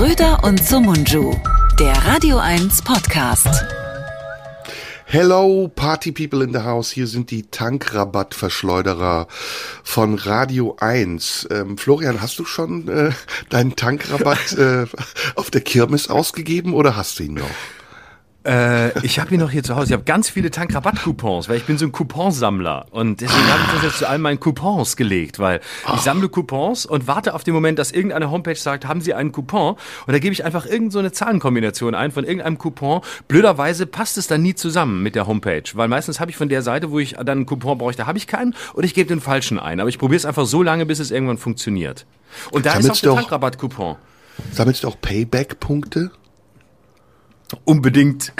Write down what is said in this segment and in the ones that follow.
Schröder und Sumunju, der Radio 1 Podcast. Hello, Party People in the House. Hier sind die Tankrabattverschleuderer von Radio 1. Ähm, Florian, hast du schon äh, deinen Tankrabatt äh, auf der Kirmes ausgegeben oder hast du ihn noch? Äh, ich habe ihn noch hier zu Hause. Ich habe ganz viele Tankrabatt-Coupons, weil ich bin so ein Couponsammler. Und deswegen habe ich das jetzt zu all meinen Coupons gelegt, weil ich sammle Coupons und warte auf den Moment, dass irgendeine Homepage sagt, haben Sie einen Coupon? Und da gebe ich einfach irgendeine so eine Zahlenkombination ein von irgendeinem Coupon. Blöderweise passt es dann nie zusammen mit der Homepage, weil meistens habe ich von der Seite, wo ich dann einen Coupon bräuchte, habe ich keinen oder ich gebe den falschen ein. Aber ich probiere es einfach so lange, bis es irgendwann funktioniert. Und da Sammelst ist auch der Tankrabatt-Coupon. Sammelst du auch Payback-Punkte? Unbedingt.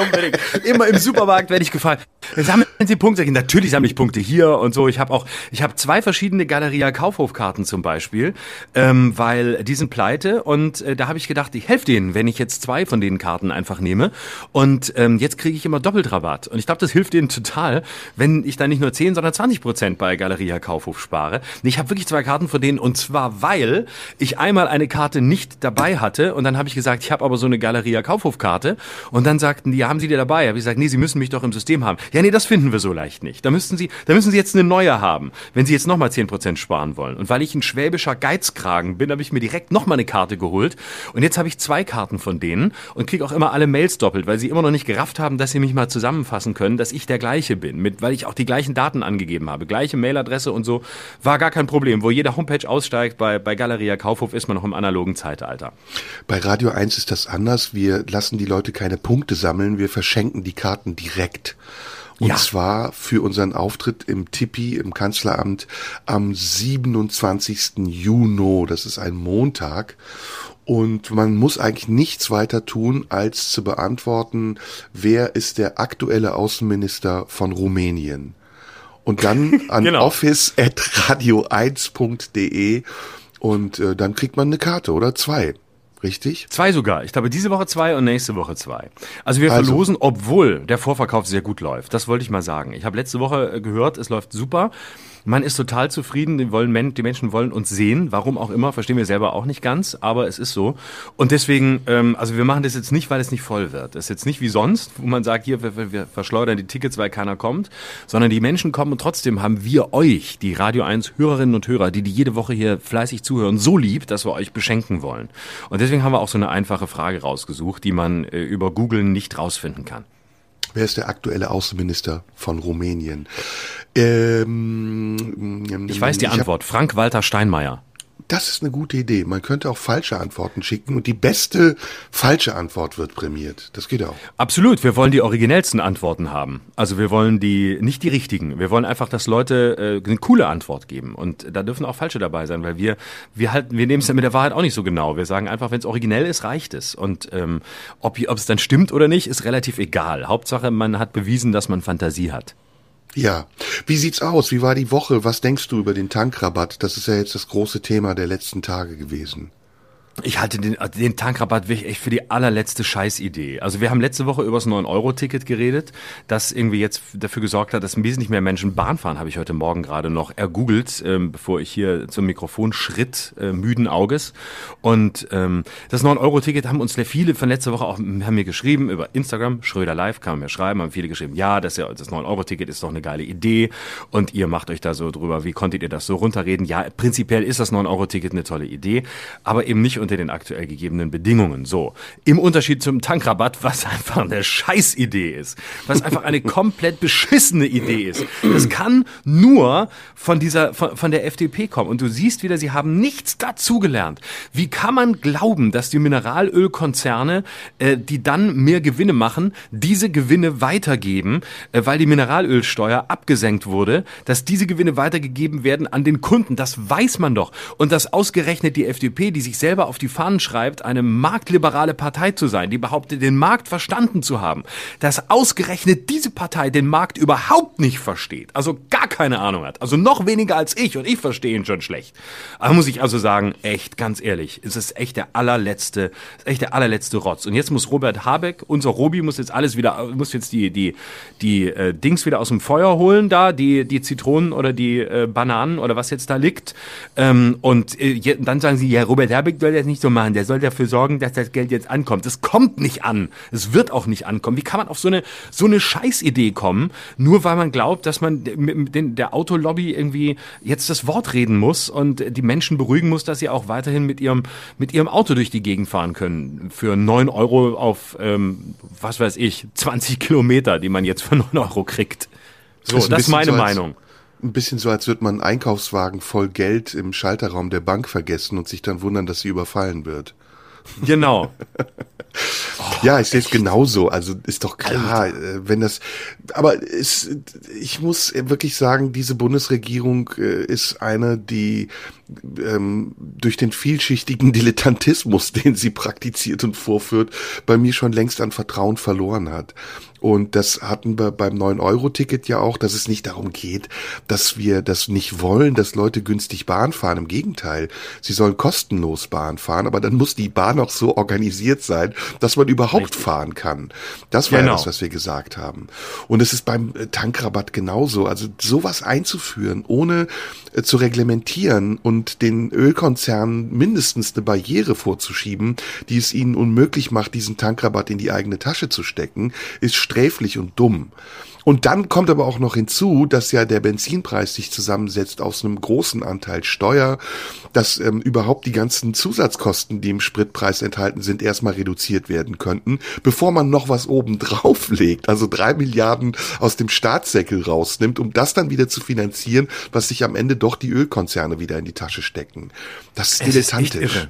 Unbedingt. Immer im Supermarkt werde ich gefragt, sammeln Sie Punkte? Natürlich sammle ich Punkte hier und so. Ich habe auch, ich habe zwei verschiedene Galeria Kaufhofkarten zum Beispiel, ähm, weil die sind pleite und äh, da habe ich gedacht, ich helfe denen, wenn ich jetzt zwei von den Karten einfach nehme. Und ähm, jetzt kriege ich immer doppelt Rabatt. Und ich glaube, das hilft denen total, wenn ich dann nicht nur 10, sondern 20 Prozent bei Galeria Kaufhof spare. Nee, Ich habe wirklich zwei Karten von denen und zwar, weil ich einmal eine Karte nicht dabei hatte und dann habe ich gesagt, ich habe aber so eine Galeria Kaufhofkarte und dann sagten die, haben Sie die dabei? Habe ich gesagt, nee, Sie müssen mich doch im System haben. Ja, nee, das finden wir so leicht nicht. Da müssten Sie, da müssen Sie jetzt eine neue haben, wenn Sie jetzt nochmal 10 Prozent sparen wollen. Und weil ich ein schwäbischer Geizkragen bin, habe ich mir direkt nochmal eine Karte geholt und jetzt habe ich zwei Karten von denen und kriege auch immer alle Mails doppelt, weil sie immer noch nicht gerafft haben, dass sie mich mal zusammenfassen können, dass ich der gleiche bin, mit, weil ich auch die gleichen Daten angegeben habe, gleiche Mailadresse und so, war gar kein Problem. Wo jeder Homepage aussteigt, bei, bei Galeria Kaufhof ist man noch im analogen Zeitalter. Bei Radio 1 ist das anders. Wir lassen die Leute keine Punkte sammeln, wir verschenken die Karten direkt. Und Ja. zwar für unseren Auftritt im Tippi im Kanzleramt am 27. Juni. Das ist ein Montag. Und man muss eigentlich nichts weiter tun, als zu beantworten, wer ist der aktuelle Außenminister von Rumänien. Und dann an Genau. office.radio1.de und äh, dann kriegt man eine Karte oder zwei. Richtig? Zwei sogar. Ich glaube, diese Woche zwei und nächste Woche zwei. Also wir Also- verlosen, obwohl der Vorverkauf sehr gut läuft. Das wollte ich mal sagen. Ich habe letzte Woche gehört, es läuft super. Man ist total zufrieden. Die, wollen, die Menschen wollen uns sehen. Warum auch immer, verstehen wir selber auch nicht ganz, aber es ist so. Und deswegen, ähm, also wir machen das jetzt nicht, weil es nicht voll wird. Das ist jetzt nicht wie sonst, wo man sagt, hier, wir- wir verschleudern die Tickets, weil keiner kommt, sondern die Menschen kommen und trotzdem haben wir euch, die Radio 1 Hörerinnen und Hörer, die, die jede Woche hier fleißig zuhören, so lieb, dass wir euch beschenken wollen. Und deswegen haben wir auch so eine einfache Frage rausgesucht, die man äh, über Google nicht rausfinden kann. Wer ist der aktuelle Außenminister von Rumänien? Ähm, Ich weiß die hab- Antwort. Frank-Walter Steinmeier. Das ist eine gute Idee. Man könnte auch falsche Antworten schicken und die beste falsche Antwort wird prämiert. Das geht auch. Absolut, wir wollen die originellsten Antworten haben. Also wir wollen die, nicht die richtigen. Wir wollen einfach, dass Leute äh, eine coole Antwort geben. Und da dürfen auch falsche dabei sein, weil wir, wir halten, wir nehmen es mit der Wahrheit auch nicht so genau. Wir sagen einfach, wenn es originell ist, reicht es. Und ähm, ob ob es dann stimmt oder nicht, ist relativ egal. Hauptsache, man hat bewiesen, dass man Fantasie hat. Ja. Wie sieht's aus? Wie war die Woche? Was denkst du über den Tankrabatt? Das ist ja jetzt das große Thema der letzten Tage gewesen. Ich halte den, den Tankrabatt wirklich echt für die allerletzte Scheißidee. Also wir haben letzte Woche über das 9-Euro-Ticket geredet, das irgendwie jetzt dafür gesorgt hat, dass wesentlich mehr Menschen Bahn fahren, habe ich heute Morgen gerade noch ergoogelt, ähm, bevor ich hier zum Mikrofon schritt, äh, müden Auges. Und ähm, das 9-Euro-Ticket haben uns viele von letzter Woche auch, haben mir geschrieben über Instagram, Schröder Live, kann man mir schreiben, haben viele geschrieben, ja, das, ja, das 9-Euro-Ticket ist doch eine geile Idee und ihr macht euch da so drüber, wie konntet ihr das so runterreden? Ja, prinzipiell ist das 9-Euro-Ticket eine tolle Idee, aber eben nicht unter den aktuell gegebenen Bedingungen. So, im Unterschied zum Tankrabatt, was einfach eine Scheißidee ist, was einfach eine komplett beschissene Idee ist. Das kann nur von dieser, von, von der FDP kommen. Und du siehst wieder, sie haben nichts dazugelernt. Wie kann man glauben, dass die Mineralölkonzerne, äh, die dann mehr Gewinne machen, diese Gewinne weitergeben, äh, weil die Mineralölsteuer abgesenkt wurde, dass diese Gewinne weitergegeben werden an den Kunden? Das weiß man doch. Und dass ausgerechnet die FDP, die sich selber auf die Fahnen schreibt, eine marktliberale Partei zu sein, die behauptet, den Markt verstanden zu haben, dass ausgerechnet diese Partei den Markt überhaupt nicht versteht, also gar keine Ahnung hat. Also noch weniger als ich und ich verstehe ihn schon schlecht. Aber muss ich also sagen, echt, ganz ehrlich, es ist echt der allerletzte, ist echt der allerletzte Rotz. Und jetzt muss Robert Habeck, unser Robi, muss jetzt alles wieder, muss jetzt die, die, die äh, Dings wieder aus dem Feuer holen da, die, die Zitronen oder die äh, Bananen oder was jetzt da liegt. Ähm, und äh, dann sagen sie, ja, Robert Habeck soll das nicht so machen, der soll dafür sorgen, dass das Geld jetzt ankommt. Es kommt nicht an. Es wird auch nicht ankommen. Wie kann man auf so eine, so eine Scheißidee kommen, nur weil man glaubt, dass man mit den, der Autolobby irgendwie jetzt das Wort reden muss und die Menschen beruhigen muss, dass sie auch weiterhin mit ihrem, mit ihrem Auto durch die Gegend fahren können. Für neun Euro auf, ähm, was weiß ich, 20 Kilometer, die man jetzt für neun Euro kriegt. So, das ist, das ist meine so Meinung ein bisschen so, als würde man einen Einkaufswagen voll Geld im Schalterraum der Bank vergessen und sich dann wundern, dass sie überfallen wird. Genau. Oh, ja, ich sehe es genauso. Also ist doch klar, Alter. Äh, wenn das. Aber es, ich muss wirklich sagen, diese Bundesregierung äh, ist eine, die ähm, durch den vielschichtigen Dilettantismus, den sie praktiziert und vorführt, bei mir schon längst an Vertrauen verloren hat. Und das hatten wir beim 9-Euro-Ticket ja auch, dass es nicht darum geht, dass wir das nicht wollen, dass Leute günstig Bahn fahren. Im Gegenteil, sie sollen kostenlos Bahn fahren, aber dann muss die Bahn auch so organisiert sein, dass man überhaupt Richtig. fahren kann. Das war genau. ja das, was wir gesagt haben. Und es ist beim äh, Tankrabatt genauso. Also sowas einzuführen, ohne äh, zu reglementieren und den Ölkonzernen mindestens eine Barriere vorzuschieben, die es ihnen unmöglich macht, diesen Tankrabatt in die eigene Tasche zu stecken, ist sträflich und dumm. Und dann kommt aber auch noch hinzu, dass ja der Benzinpreis sich zusammensetzt aus einem großen Anteil Steuer, dass ähm, überhaupt die ganzen Zusatzkosten, die im Spritpreis enthalten sind, erstmal reduziert werden könnten, bevor man noch was oben drauf legt, also drei Milliarden aus dem Staatssäckel rausnimmt, um das dann wieder zu finanzieren, was sich am Ende doch die Ölkonzerne wieder in die Tasche stecken. Das ist dilettantisch.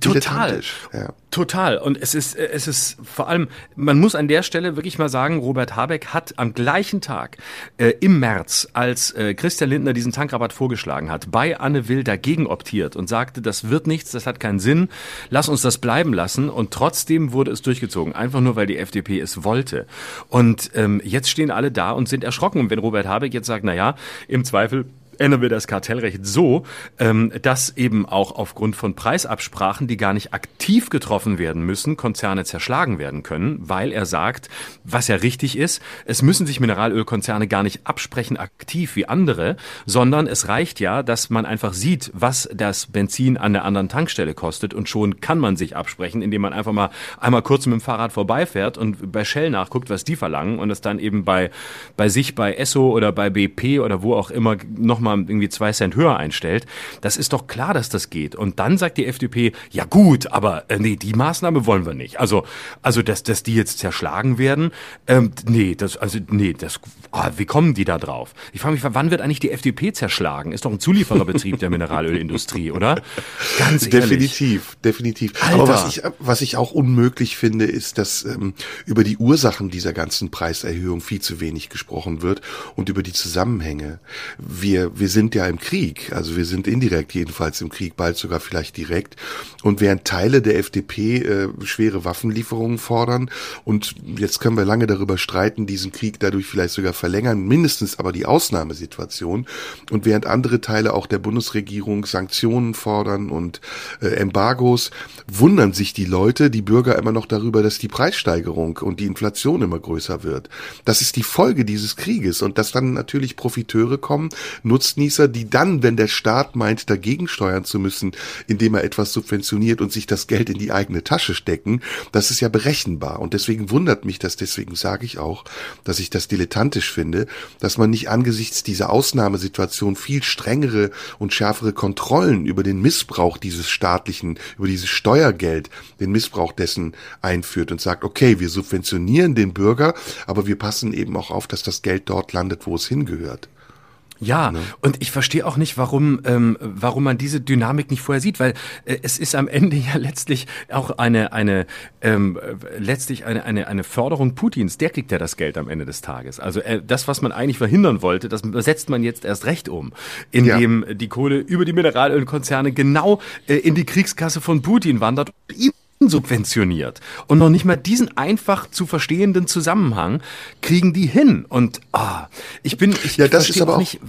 Total. Ja. Total. Und es ist, es ist vor allem, man muss an der Stelle wirklich mal sagen, Robert Habeck hat am gleichen Tag äh, im März, als äh, Christian Lindner diesen Tankrabatt vorgeschlagen hat, bei Anne Will dagegen optiert und sagte, das wird nichts, das hat keinen Sinn, lass uns das bleiben lassen. Und trotzdem wurde es durchgezogen, einfach nur, weil die FDP es wollte. Und ähm, jetzt stehen alle da und sind erschrocken. Und wenn Robert Habeck jetzt sagt, na ja, im Zweifel ändern wir das Kartellrecht so, ähm, dass eben auch aufgrund von Preisabsprachen, die gar nicht aktiv getroffen werden müssen, Konzerne zerschlagen werden können, weil er sagt, was ja richtig ist, es müssen sich Mineralölkonzerne gar nicht absprechen aktiv wie andere, sondern es reicht ja, dass man einfach sieht, was das Benzin an der anderen Tankstelle kostet und schon kann man sich absprechen, indem man einfach mal einmal kurz mit dem Fahrrad vorbeifährt und bei Shell nachguckt, was die verlangen und es dann eben bei, bei sich, bei Esso oder bei BP oder wo auch immer noch nochmal irgendwie zwei Cent höher einstellt, das ist doch klar, dass das geht. Und dann sagt die FDP, ja gut, aber äh, nee, die Maßnahme wollen wir nicht. Also, also dass, dass die jetzt zerschlagen werden, ähm, nee, das, also nee, das, oh, wie kommen die da drauf? Ich frage mich, wann wird eigentlich die FDP zerschlagen? Ist doch ein Zuliefererbetrieb der Mineralölindustrie, oder? Ganz ehrlich. Definitiv, definitiv. Alter. Aber was ich, was ich auch unmöglich finde, ist, dass ähm, über die Ursachen dieser ganzen Preiserhöhung viel zu wenig gesprochen wird und über die Zusammenhänge. Wir, wir sind ja im Krieg, also wir sind indirekt jedenfalls im Krieg, bald sogar vielleicht direkt. Und während Teile der FDP äh, schwere Waffenlieferungen fordern und jetzt können wir lange darüber streiten, diesen Krieg dadurch vielleicht sogar verlängern, mindestens aber die Ausnahmesituation. Und während andere Teile auch der Bundesregierung Sanktionen fordern und äh, Embargos, wundern sich die Leute, die Bürger immer noch darüber, dass die Preissteigerung und die Inflation immer größer wird. Das ist die Folge dieses Krieges und dass dann natürlich Profiteure kommen, nutzen Nutznießer, die dann, wenn der Staat meint, dagegen steuern zu müssen, indem er etwas subventioniert und sich das Geld in die eigene Tasche stecken, das ist ja berechenbar. Und deswegen wundert mich das, deswegen sage ich auch, dass ich das dilettantisch finde, dass man nicht angesichts dieser Ausnahmesituation viel strengere und schärfere Kontrollen über den Missbrauch dieses staatlichen, über dieses Steuergeld, den Missbrauch dessen einführt und sagt, okay, wir subventionieren den Bürger, aber wir passen eben auch auf, dass das Geld dort landet, wo es hingehört. Ja, ne? und ich verstehe auch nicht, warum, ähm, warum man diese Dynamik nicht vorher sieht, weil äh, es ist am Ende ja letztlich auch eine, eine ähm, letztlich eine, eine, eine Förderung Putins. Der kriegt ja das Geld am Ende des Tages. Also äh, das, was man eigentlich verhindern wollte, das setzt man jetzt erst recht um, indem ja. die Kohle über die Mineralölkonzerne genau äh, in die Kriegskasse von Putin wandert. Ihm subventioniert. Und noch nicht mal diesen einfach zu verstehenden Zusammenhang kriegen die hin. Und ah, ich bin, ich, ja, das ist aber auch nicht,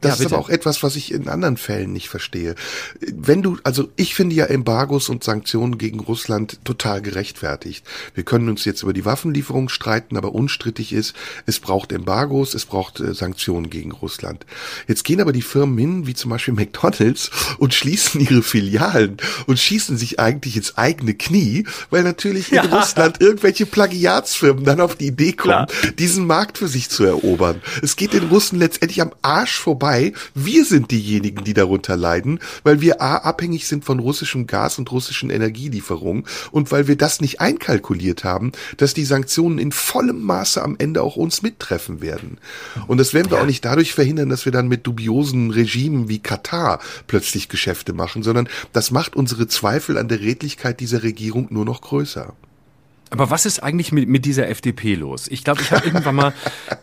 das Ja, ist aber auch etwas, was ich in anderen Fällen nicht verstehe. Wenn du, also ich finde ja Embargos und Sanktionen gegen Russland total gerechtfertigt. Wir können uns jetzt über die Waffenlieferung streiten, aber unstrittig ist, es braucht Embargos, es braucht äh, Sanktionen gegen Russland. Jetzt gehen aber die Firmen hin, wie zum Beispiel McDonalds, und schließen ihre Filialen und schießen sich eigentlich ins eigene Knie, weil natürlich in Ja. Russland irgendwelche Plagiatsfirmen dann auf die Idee kommen, Klar. diesen Markt für sich zu erobern. Es geht den Russen letztendlich am Arsch vorbei. Wir sind diejenigen, die darunter leiden, weil wir A, abhängig sind von russischem Gas und russischen Energielieferungen und weil wir das nicht einkalkuliert haben, dass die Sanktionen in vollem Maße am Ende auch uns mittreffen werden. Und das werden wir auch nicht dadurch verhindern, dass wir dann mit dubiosen Regimen wie Katar plötzlich Geschäfte machen, sondern das macht unsere Zweifel an der Redlichkeit dieser Regierung nur noch größer. Aber was ist eigentlich mit, mit dieser FDP los? Ich glaube, ich habe irgendwann mal,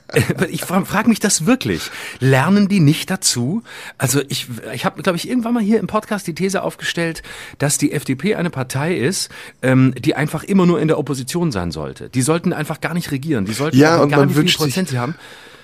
ich frage frag mich das wirklich. Lernen die nicht dazu? Also ich, ich habe, glaube ich, irgendwann mal hier im Podcast die These aufgestellt, dass die FDP eine Partei ist, ähm, die einfach immer nur in der Opposition sein sollte. Die sollten einfach gar nicht regieren. Die sollten, Ja, man wie viel sich- Prozent sie haben.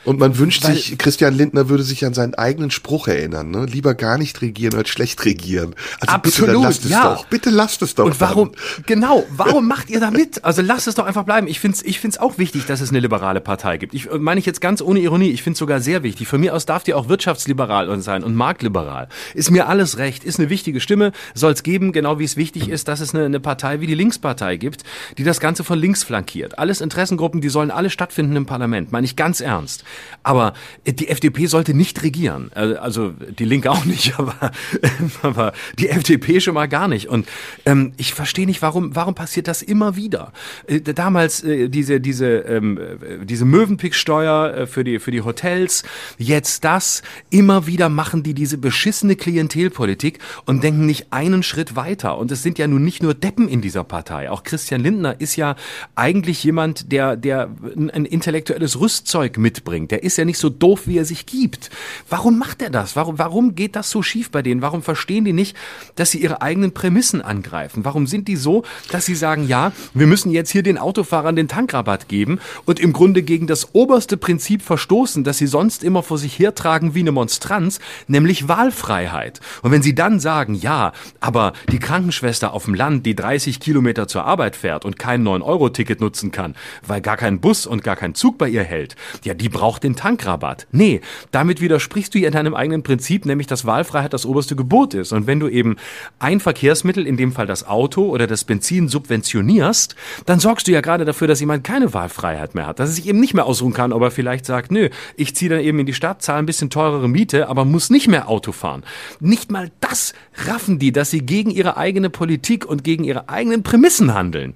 Und man wünscht Weil- sich, Christian Lindner würde sich an seinen eigenen Spruch erinnern, ne? Lieber gar nicht regieren als schlecht regieren. Also bitte, Absolut, lasst es ja. doch. Bitte lasst es doch. Und warum, Dann. genau, warum macht ihr da mit? Also lasst es doch einfach bleiben. Ich finde es ich find's auch wichtig, dass es eine liberale Partei gibt. Ich äh, meine ich jetzt ganz ohne Ironie, ich finde es sogar sehr wichtig. Von mir aus darf die auch wirtschaftsliberal sein und marktliberal. Ist mir alles recht, ist eine wichtige Stimme, soll es geben, genau wie es wichtig ist, dass es eine, eine Partei wie die Linkspartei gibt, die das Ganze von links flankiert. Alles Interessengruppen, die sollen alle stattfinden im Parlament, meine ich ganz ernst. Aber äh, die FDP sollte nicht regieren. Äh, Also die Linke auch nicht, aber, aber die FDP schon mal gar nicht. Und ähm, ich verstehe nicht, warum, warum passiert das immer wieder? Äh, damals äh, diese, diese, ähm, äh, diese Mövenpick-Steuer äh, für, die, für die Hotels, jetzt das. Immer wieder machen die diese beschissene Klientelpolitik und denken nicht einen Schritt weiter. Und es sind ja nun nicht nur Deppen in dieser Partei. Auch Christian Lindner ist ja eigentlich jemand, der, der ein intellektuelles Rüstzeug mitbringt. Der ist ja nicht so doof, wie er sich gibt. Warum macht er das? Warum, warum geht das so schief bei denen? Warum verstehen die nicht, dass sie ihre eigenen Prämissen angreifen? Warum sind die so, dass sie sagen, ja, wir müssen jetzt hier den Autofahrern den Tankrabatt geben und im Grunde gegen das oberste Prinzip verstoßen, das sie sonst immer vor sich hertragen wie eine Monstranz, nämlich Wahlfreiheit. Und wenn sie dann sagen, ja, aber die Krankenschwester auf dem Land, die 30 Kilometer zur Arbeit fährt und kein 9-Euro-Ticket nutzen kann, weil gar kein Bus und gar kein Zug bei ihr hält, ja, die braucht den Tankrabatt. Nee, damit widersprichst du ihr deinem eigenen Prinzip, nämlich dass Wahlfreiheit das oberste Gebot ist. Und wenn du eben ein Verkehrsmittel, in dem Fall das Auto oder das Benzin subventionierst, dann sorgst du ja gerade dafür, dass jemand keine Wahlfreiheit mehr hat. Dass er sich eben nicht mehr ausruhen kann, ob er vielleicht sagt, nö, ich ziehe dann eben in die Stadt, zahle ein bisschen teurere Miete, aber muss nicht mehr Auto fahren. Nicht mal das raffen die, dass sie gegen ihre eigene Politik und gegen ihre eigenen Prämissen handeln.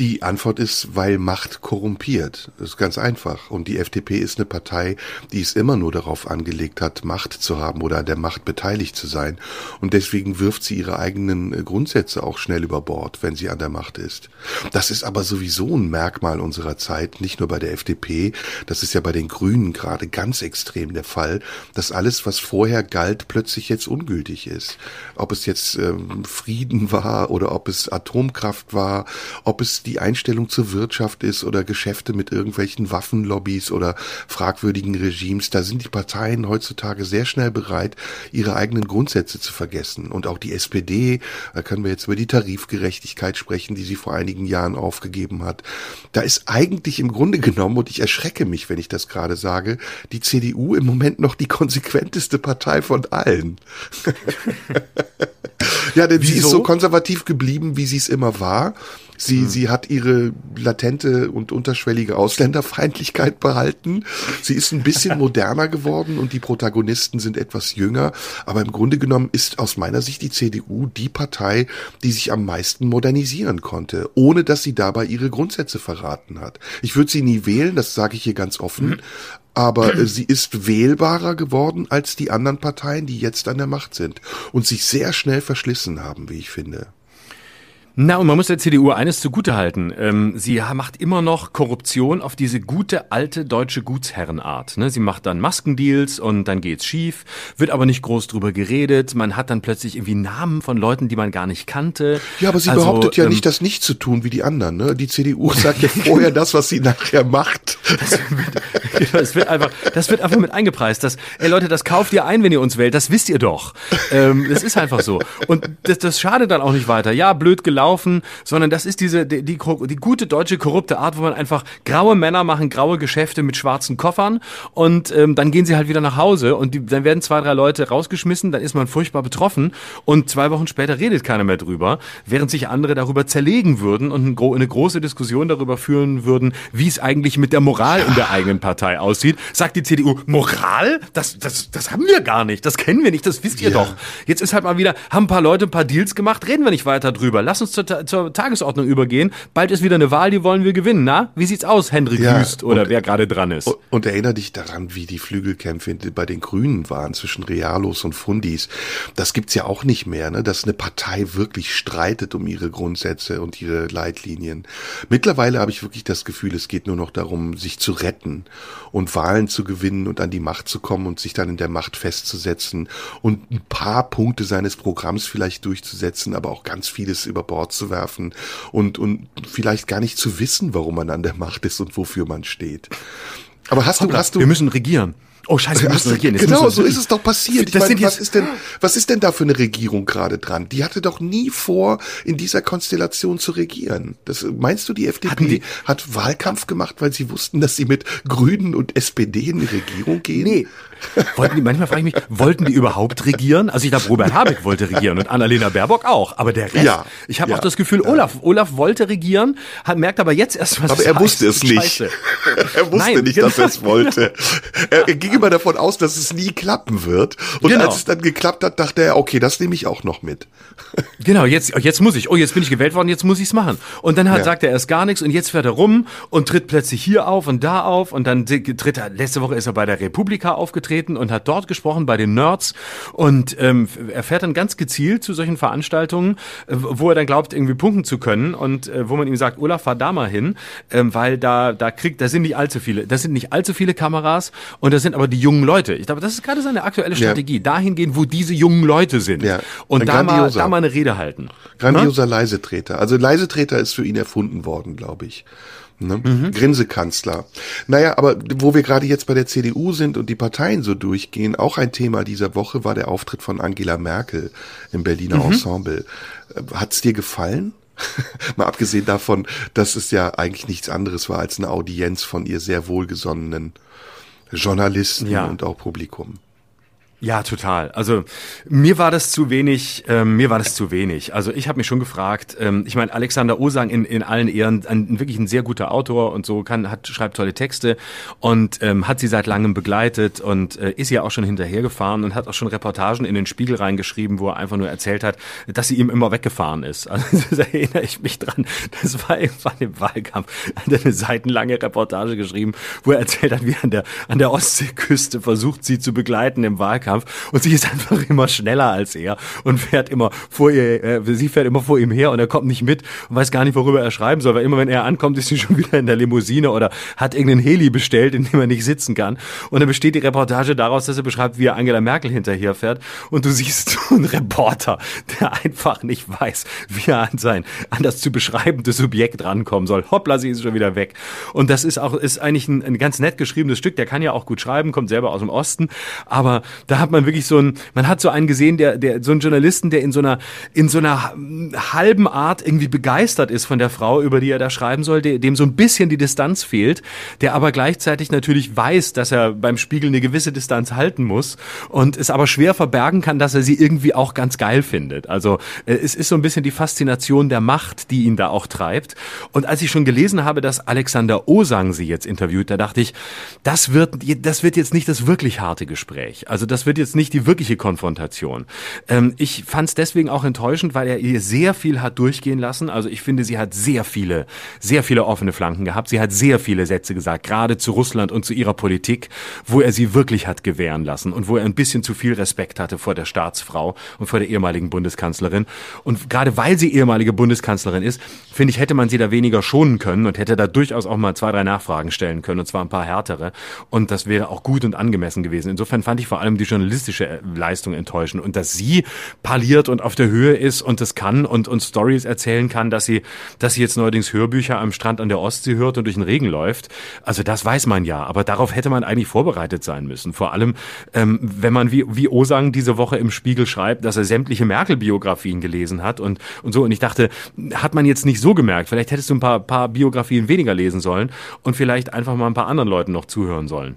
Die Antwort ist, weil Macht korrumpiert. Das ist ganz einfach. Und die FDP ist eine Partei, die es immer nur darauf angelegt hat, Macht zu haben oder an der Macht beteiligt zu sein. Und deswegen wirft sie ihre eigenen äh, Grundsätze auch schnell über Bord, wenn sie an der Macht ist. Das ist aber sowieso ein Merkmal unserer Zeit, nicht nur bei der FDP. Das ist ja bei den Grünen gerade ganz extrem der Fall, dass alles, was vorher galt, plötzlich jetzt ungültig ist. Ob es jetzt ähm, Frieden war oder ob es Atomkraft war, ob es die Einstellung zur Wirtschaft ist oder Geschäfte mit irgendwelchen Waffenlobbys oder fragwürdigen Regimes, da sind die Parteien heutzutage sehr schnell bereit, ihre eigenen Grundsätze zu vergessen. Und auch die SPD, da können wir jetzt über die Tarifgerechtigkeit sprechen, die sie vor einigen Jahren aufgegeben hat. Da ist eigentlich im Grunde genommen, und ich erschrecke mich, wenn ich das gerade sage, die CDU im Moment noch die konsequenteste Partei von allen. ja, denn sie ist Wieso? so konservativ geblieben, wie sie es immer war. Sie, Hm. sie hat ihre latente und unterschwellige Ausländerfeindlichkeit behalten. Sie ist ein bisschen moderner geworden und die Protagonisten sind etwas jünger. Aber im Grunde genommen ist aus meiner Sicht die CDU die Partei, die sich am meisten modernisieren konnte, ohne dass sie dabei ihre Grundsätze verraten hat. Ich würde sie nie wählen, das sage ich hier ganz offen. Aber äh, sie ist wählbarer geworden als die anderen Parteien, die jetzt an der Macht sind und sich sehr schnell verschlissen haben, wie ich finde. Na, und man muss der CDU eines zugutehalten. Ähm, sie macht immer noch Korruption auf diese gute, alte deutsche Gutsherrenart. Ne? Sie macht dann Maskendeals und dann geht's schief, wird aber nicht groß drüber geredet. Man hat dann plötzlich irgendwie Namen von Leuten, die man gar nicht kannte. Ja, aber sie also, behauptet ja ähm, nicht, das nicht zu tun wie die anderen. Ne? Die CDU sagt ja vorher das, was sie nachher macht. Das das wird einfach, das wird einfach mit eingepreist. Dass, ey Leute, das kauft ihr ein, wenn ihr uns wählt. Das wisst ihr doch. Ähm, das ist einfach so. Und das, das schadet dann auch nicht weiter. Ja, blöd gelaufen laufen, sondern das ist diese die, die, die gute deutsche korrupte Art, wo man einfach graue Männer machen graue Geschäfte mit schwarzen Koffern und ähm, dann gehen sie halt wieder nach Hause und die, dann werden zwei, drei Leute rausgeschmissen, dann ist man furchtbar betroffen und zwei Wochen später redet keiner mehr drüber, während sich andere darüber zerlegen würden und eine große Diskussion darüber führen würden, wie es eigentlich mit der Moral in der eigenen Partei aussieht. Sagt die CDU, Moral? Das, das, das haben wir gar nicht, das kennen wir nicht, das wisst ihr ja. doch. Jetzt ist halt mal wieder, haben ein paar Leute ein paar Deals gemacht, reden wir nicht weiter drüber. Lass uns zur, zur Tagesordnung übergehen. Bald ist wieder eine Wahl, die wollen wir gewinnen. Na, wie sieht's aus, Hendrik ja, Wüst oder und, wer gerade dran ist? Und, und erinnere dich daran, wie die Flügelkämpfe bei den Grünen waren zwischen Realos und Fundis. Das gibt's ja auch nicht mehr, ne? dass eine Partei wirklich streitet um ihre Grundsätze und ihre Leitlinien. Mittlerweile habe ich wirklich das Gefühl, es geht nur noch darum, sich zu retten und Wahlen zu gewinnen und an die Macht zu kommen und sich dann in der Macht festzusetzen und ein paar Punkte seines Programms vielleicht durchzusetzen, aber auch ganz vieles über Bord zu werfen und, und vielleicht gar nicht zu wissen, warum man an der Macht ist und wofür man steht. Aber hast Hoppla, du, hast du. Wir müssen regieren. Oh Scheiße, wir müssen regieren. Jetzt genau, so ist es doch passiert. Ich meine, was ist denn, was ist denn da für eine Regierung gerade dran? Die hatte doch nie vor, in dieser Konstellation zu regieren. Das, meinst du, die FDP die, hat Wahlkampf gemacht, weil sie wussten, dass sie mit Grünen und SPD in die Regierung gehen? Nee, Wollten die, manchmal frage ich mich, wollten die überhaupt regieren? Also ich glaube, Robert Habeck wollte regieren und Annalena Baerbock auch. Aber der Rest, ja, ich habe ja, auch das Gefühl, ja. Olaf, Olaf wollte regieren, hat, merkt aber jetzt erst, was Aber er wusste es nicht. er wusste Nein, nicht, genau. dass er es wollte. Er, er, ging immer davon aus, dass es nie klappen wird. Und genau. als es dann geklappt hat, dachte er, okay, das nehme ich auch noch mit. genau, jetzt, jetzt muss ich. Oh, jetzt bin ich gewählt worden, jetzt muss ich es machen. Und dann hat, sagt er erst gar nichts und jetzt fährt er rum und tritt plötzlich hier auf und da auf und dann tritt er, letzte Woche ist er bei der Republika aufgetreten aufgetreten und hat dort gesprochen bei den Nerds und ähm, er fährt dann ganz gezielt zu solchen Veranstaltungen, äh, wo er dann glaubt, irgendwie punkten zu können und äh, wo man ihm sagt, Olaf, fahr da mal hin, ähm, weil da, da kriegt, da sind nicht allzu viele, da sind nicht allzu viele Kameras und da sind aber die jungen Leute. Ich glaube, das ist gerade seine aktuelle Strategie, ja. dahin gehen, wo diese jungen Leute sind ja. und da mal, da mal eine Rede halten. Grandioser hm? Leisetreter. Also Leisetreter ist für ihn erfunden worden, glaube ich. Ne? Mhm. Grinsekanzler. Naja, aber wo wir gerade jetzt bei der CDU sind und die Parteien so durchgehen, auch ein Thema dieser Woche war der Auftritt von Angela Merkel im Berliner mhm. Ensemble. Äh, hat's dir gefallen? Mal abgesehen davon, dass es ja eigentlich nichts anderes war als eine Audienz von ihr sehr wohlgesonnenen Journalisten ja. und auch Publikum. Ja, total. Also mir war das zu wenig, ähm, mir war das zu wenig. Also ich habe mich schon gefragt, ähm, ich meine, Alexander Osang in, in allen Ehren, ein, wirklich ein sehr guter Autor und so, kann, hat, schreibt tolle Texte und ähm, hat sie seit langem begleitet und äh, ist ja auch schon hinterhergefahren und hat auch schon Reportagen in den Spiegel reingeschrieben, wo er einfach nur erzählt hat, dass sie ihm immer weggefahren ist. Also da erinnere ich mich dran. Das war irgendwann im Wahlkampf. Hat er eine seitenlange Reportage geschrieben, wo er erzählt hat, wie an der, an der Ostseeküste versucht, sie zu begleiten im Wahlkampf Wettkampf und sie ist einfach immer schneller als er und fährt immer vor ihr, äh, sie fährt immer vor ihm her und er kommt nicht mit und weiß gar nicht, worüber er schreiben soll, weil immer wenn er ankommt, ist sie schon wieder in der Limousine oder hat irgendeinen Heli bestellt, in dem er nicht sitzen kann. Und dann besteht die Reportage daraus, dass er beschreibt, wie er Angela Merkel hinterher fährt und du siehst so einen Reporter, der einfach nicht weiß, wie er an sein, an das zu beschreibende Subjekt rankommen soll. Hoppla, sie ist schon wieder weg. Und das ist auch, ist eigentlich ein, ein ganz nett geschriebenes Stück, der kann ja auch gut schreiben, kommt selber aus dem Osten, aber da hat man wirklich so ein, man hat so einen gesehen, der, der, so einen Journalisten, der in so einer, in so einer halben Art irgendwie begeistert ist von der Frau, über die er da schreiben soll, dem so ein bisschen die Distanz fehlt, der aber gleichzeitig natürlich weiß, dass er beim Spiegel eine gewisse Distanz halten muss und es aber schwer verbergen kann, dass er sie irgendwie auch ganz geil findet. Also äh, es ist so ein bisschen die Faszination der Macht, die ihn da auch treibt. Und als ich schon gelesen habe, dass Alexander Osang sie jetzt interviewt, da dachte ich, das wird, das wird jetzt nicht das wirklich harte Gespräch. Also das wird jetzt nicht die wirkliche Konfrontation. Ähm, ich fand es deswegen auch enttäuschend, weil er ihr sehr viel hat durchgehen lassen. Also ich finde, sie hat sehr viele, sehr viele offene Flanken gehabt. Sie hat sehr viele Sätze gesagt, gerade zu Russland und zu ihrer Politik, wo er sie wirklich hat gewähren lassen und wo er ein bisschen zu viel Respekt hatte vor der Staatsfrau und vor der ehemaligen Bundeskanzlerin. Und gerade weil sie ehemalige Bundeskanzlerin ist, finde ich, hätte man sie da weniger schonen können und hätte da durchaus auch mal zwei, drei Nachfragen stellen können, und zwar ein paar härtere. Und das wäre auch gut und angemessen gewesen. Insofern fand ich vor allem die journalistische äh, Leistung enttäuschend. Und dass sie parliert und auf der Höhe ist und das kann und, und Stories erzählen kann, dass sie, dass sie jetzt neuerdings Hörbücher am Strand an der Ostsee hört und durch den Regen läuft. Also das weiß man ja. Aber darauf hätte man eigentlich vorbereitet sein müssen. Vor allem, ähm, wenn man wie, wie Osang diese Woche im Spiegel schreibt, dass er sämtliche Merkel-Biografien gelesen hat und, und so. Und ich dachte, hat man jetzt nicht so gemerkt. Vielleicht hättest du ein paar, paar Biografien weniger lesen sollen und vielleicht einfach mal ein paar anderen Leuten noch zuhören sollen.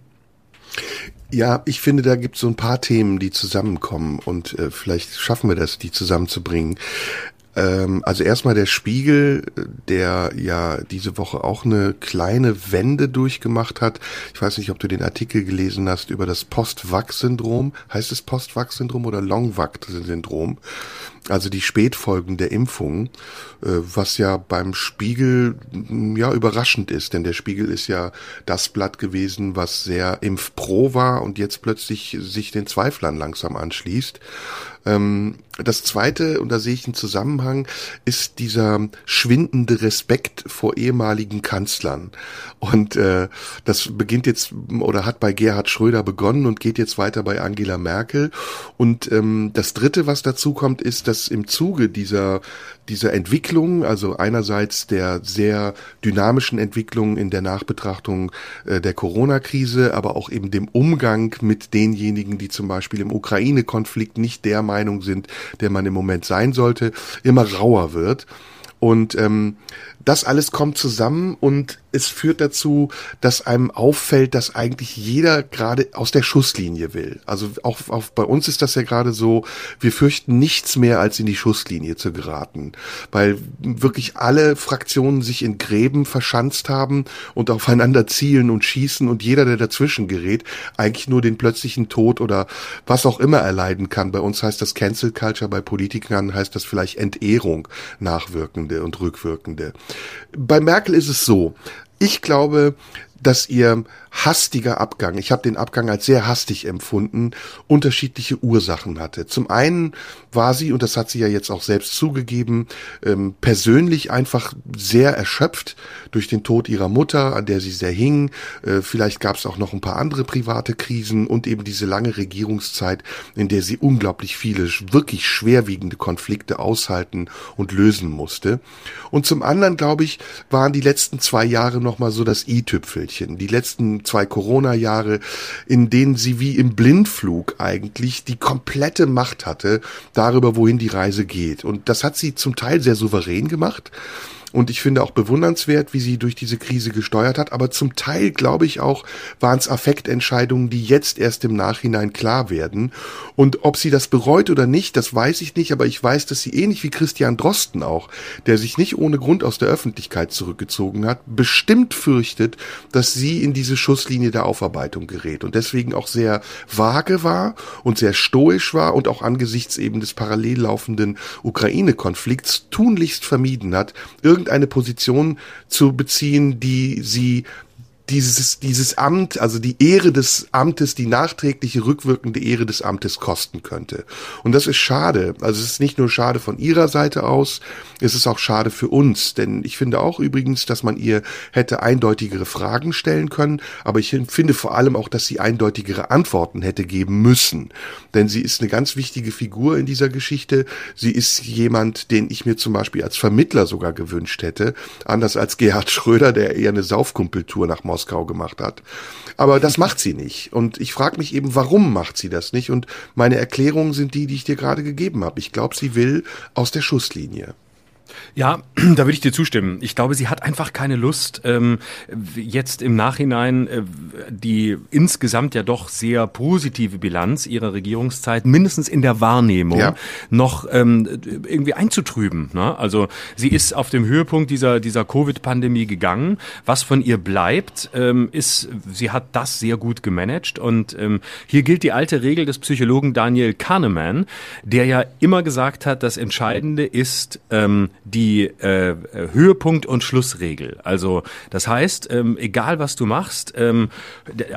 Ja, ich finde, da gibt es so ein paar Themen, die zusammenkommen und äh, vielleicht schaffen wir das, die zusammenzubringen. Ähm, also erstmal der Spiegel, der ja diese Woche auch eine kleine Wende durchgemacht hat. Ich weiß nicht, ob du den Artikel gelesen hast über das Post-Vax-Syndrom. Heißt es Post-Vax-Syndrom oder Long-Vax-Syndrom? also die Spätfolgen der Impfung, äh, was ja beim Spiegel ja überraschend ist, denn der Spiegel ist ja das Blatt gewesen, was sehr impfpro war und jetzt plötzlich sich den Zweiflern langsam anschließt. Ähm, das zweite, und da sehe ich einen Zusammenhang, ist dieser schwindende Respekt vor ehemaligen Kanzlern. Und äh, das beginnt jetzt oder hat bei Gerhard Schröder begonnen und geht jetzt weiter bei Angela Merkel. Und ähm, das dritte, was dazu kommt, ist, dass im Zuge dieser dieser Entwicklung, also einerseits der sehr dynamischen Entwicklung in der Nachbetrachtung äh, der Corona-Krise, aber auch eben dem Umgang mit denjenigen, die zum Beispiel im Ukraine-Konflikt nicht der Meinung sind, der man im Moment sein sollte, immer rauer wird. Und ähm, das alles kommt zusammen und es führt dazu, dass einem auffällt, dass eigentlich jeder gerade aus der Schusslinie will. Also auch, auch bei uns ist das ja gerade so, wir fürchten nichts mehr, als in die Schusslinie zu geraten, weil wirklich alle Fraktionen sich in Gräben verschanzt haben und aufeinander zielen und schießen und jeder, der dazwischen gerät, eigentlich nur den plötzlichen Tod oder was auch immer erleiden kann. Bei uns heißt das Cancel Culture, bei Politikern heißt das vielleicht Entehrung, nachwirkende und rückwirkende. Bei Merkel ist es so, ich glaube, dass ihr hastiger Abgang, ich habe den Abgang als sehr hastig empfunden, unterschiedliche Ursachen hatte. Zum einen war sie, und das hat sie ja jetzt auch selbst zugegeben, ähm, persönlich einfach sehr erschöpft durch den Tod ihrer Mutter, an der sie sehr hing. Äh, vielleicht gab es auch noch ein paar andere private Krisen und eben diese lange Regierungszeit, in der sie unglaublich viele wirklich schwerwiegende Konflikte aushalten und lösen musste. Und zum anderen, glaube ich, waren die letzten zwei Jahre nochmal so das i-Tüpfelchen. Die letzten zwei Corona-Jahre, in denen sie wie im Blindflug eigentlich die komplette Macht hatte darüber, wohin die Reise geht. Und das hat sie zum Teil sehr souverän gemacht. Und ich finde auch bewundernswert, wie sie durch diese Krise gesteuert hat. Aber zum Teil, glaube ich auch, waren es Affektentscheidungen, die jetzt erst im Nachhinein klar werden. Und ob sie das bereut oder nicht, das weiß ich nicht. Aber ich weiß, dass sie ähnlich wie Christian Drosten auch, der sich nicht ohne Grund aus der Öffentlichkeit zurückgezogen hat, bestimmt fürchtet, dass sie in diese Schusslinie der Aufarbeitung gerät. Und deswegen auch sehr vage war und sehr stoisch war und auch angesichts eben des parallel laufenden Ukraine-Konflikts tunlichst vermieden hat, irgendeine Position zu beziehen, die sie dieses, dieses Amt, also die Ehre des Amtes, die nachträgliche rückwirkende Ehre des Amtes kosten könnte. Und das ist schade. Also es ist nicht nur schade von ihrer Seite aus, es ist auch schade für uns. Denn ich finde auch übrigens, dass man ihr hätte eindeutigere Fragen stellen können. Aber ich finde vor allem auch, dass sie eindeutigere Antworten hätte geben müssen. Denn sie ist eine ganz wichtige Figur in dieser Geschichte. Sie ist jemand, den ich mir zum Beispiel als Vermittler sogar gewünscht hätte. Anders als Gerhard Schröder, der eher eine Saufkumpeltour nach Moskau Moskau gemacht hat. Aber das macht sie nicht. Und ich frage mich eben, warum macht sie das nicht? Und meine Erklärungen sind die, die ich dir gerade gegeben habe. Ich glaube, sie will aus der Schusslinie. Ja, da würde ich dir zustimmen. Ich glaube, sie hat einfach keine Lust, ähm, jetzt im Nachhinein äh, die insgesamt ja doch sehr positive Bilanz ihrer Regierungszeit, mindestens in der Wahrnehmung, ja. noch ähm, irgendwie einzutrüben. Ne? Also sie ist auf dem Höhepunkt dieser, dieser Covid-Pandemie gegangen. Was von ihr bleibt, ähm, ist, sie hat das sehr gut gemanagt. Und ähm, hier gilt die alte Regel des Psychologen Daniel Kahneman, der ja immer gesagt hat, das Entscheidende ist, ähm, die äh, Höhepunkt- und Schlussregel. Also das heißt, ähm, egal was du machst, ähm,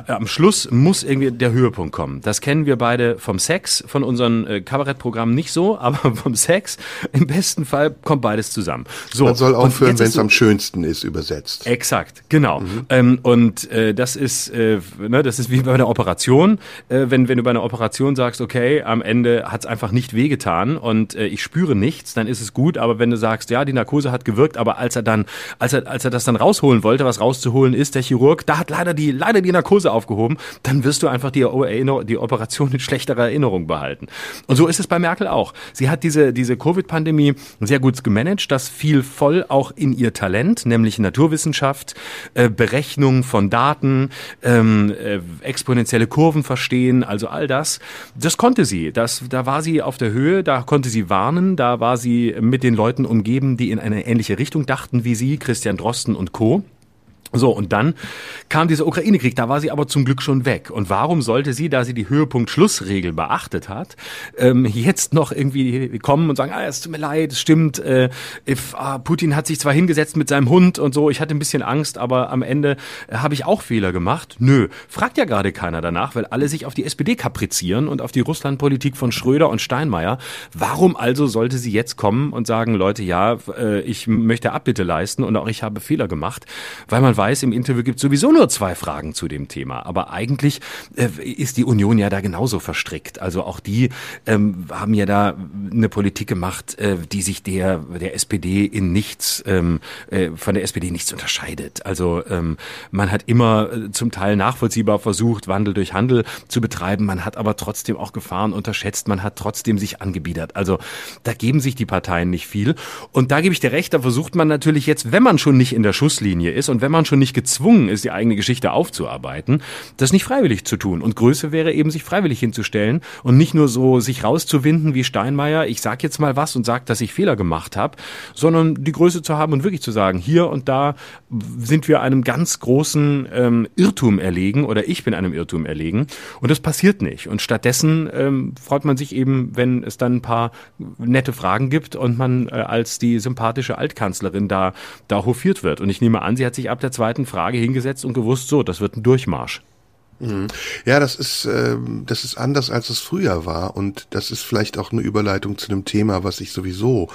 am Schluss muss irgendwie der Höhepunkt kommen. Das kennen wir beide vom Sex, von unseren äh, Kabarettprogrammen nicht so, aber vom Sex im besten Fall kommt beides zusammen. So, Man soll aufhören, wenn es am schönsten ist, übersetzt. Exakt, genau. Mhm. Ähm, und äh, das ist, äh, ne, das ist wie bei einer Operation. Äh, wenn, wenn du bei einer Operation sagst, okay, am Ende hat es einfach nicht wehgetan und äh, ich spüre nichts, dann ist es gut. Aber wenn du sagst, ja, die Narkose hat gewirkt, aber als er dann, als er, als er das dann rausholen wollte, was rauszuholen ist, der Chirurg, da hat leider die, leider die Narkose aufgehoben, dann wirst du einfach die, die Operation in schlechterer Erinnerung behalten. Und so ist es bei Merkel auch. Sie hat diese, diese Covid-Pandemie sehr gut gemanagt, das fiel voll auch in ihr Talent, nämlich Naturwissenschaft, äh, Berechnung von Daten, ähm, äh, exponentielle Kurven verstehen, also all das. Das konnte sie. Das, da war sie auf der Höhe, da konnte sie warnen, da war sie mit den Leuten umgeben, die in eine ähnliche Richtung dachten wie Sie, Christian Drosten und Co. So, und dann kam dieser Ukraine-Krieg, da war sie aber zum Glück schon weg. Und warum sollte sie, da sie die Höhepunkt-Schlussregel beachtet hat, ähm, jetzt noch irgendwie kommen und sagen, ah, es tut mir leid, es stimmt, äh, if, ah, Putin hat sich zwar hingesetzt mit seinem Hund und so, ich hatte ein bisschen Angst, aber am Ende äh, habe ich auch Fehler gemacht. Nö, fragt ja gerade keiner danach, weil alle sich auf die SPD kaprizieren und auf die Russlandpolitik von Schröder und Steinmeier. Warum also sollte sie jetzt kommen und sagen, Leute, ja, äh, ich möchte Abbitte leisten und auch ich habe Fehler gemacht, weil man weiß, im Interview gibt es sowieso nur zwei Fragen zu dem Thema. Aber eigentlich äh, ist die Union ja da genauso verstrickt. Also auch die ähm, haben ja da eine Politik gemacht, äh, die sich der, der SPD in nichts, ähm, äh, von der SPD nichts unterscheidet. Also ähm, man hat immer äh, zum Teil nachvollziehbar versucht, Wandel durch Handel zu betreiben. Man hat aber trotzdem auch Gefahren unterschätzt. Man hat trotzdem sich angebiedert. Also da geben sich die Parteien nicht viel. Und da gebe ich dir recht, da versucht man natürlich jetzt, wenn man schon nicht in der Schusslinie ist und wenn man schon nicht gezwungen ist, die eigene Geschichte aufzuarbeiten, das nicht freiwillig zu tun. Und Größe wäre eben, sich freiwillig hinzustellen und nicht nur so sich rauszuwinden wie Steinmeier, ich sag jetzt mal was und sag, dass ich Fehler gemacht habe, sondern die Größe zu haben und wirklich zu sagen, hier und da sind wir einem ganz großen ähm, Irrtum erlegen oder ich bin einem Irrtum erlegen und das passiert nicht. Und stattdessen ähm, freut man sich eben, wenn es dann ein paar nette Fragen gibt und man äh, als die sympathische Altkanzlerin da, da hofiert wird. Und ich nehme an, sie hat sich ab der zweiten Frage hingesetzt und gewusst, so, das wird ein Durchmarsch. Mhm. Ja, das ist, äh, das ist anders, als es früher war. Und das ist vielleicht auch eine Überleitung zu einem Thema, was ich sowieso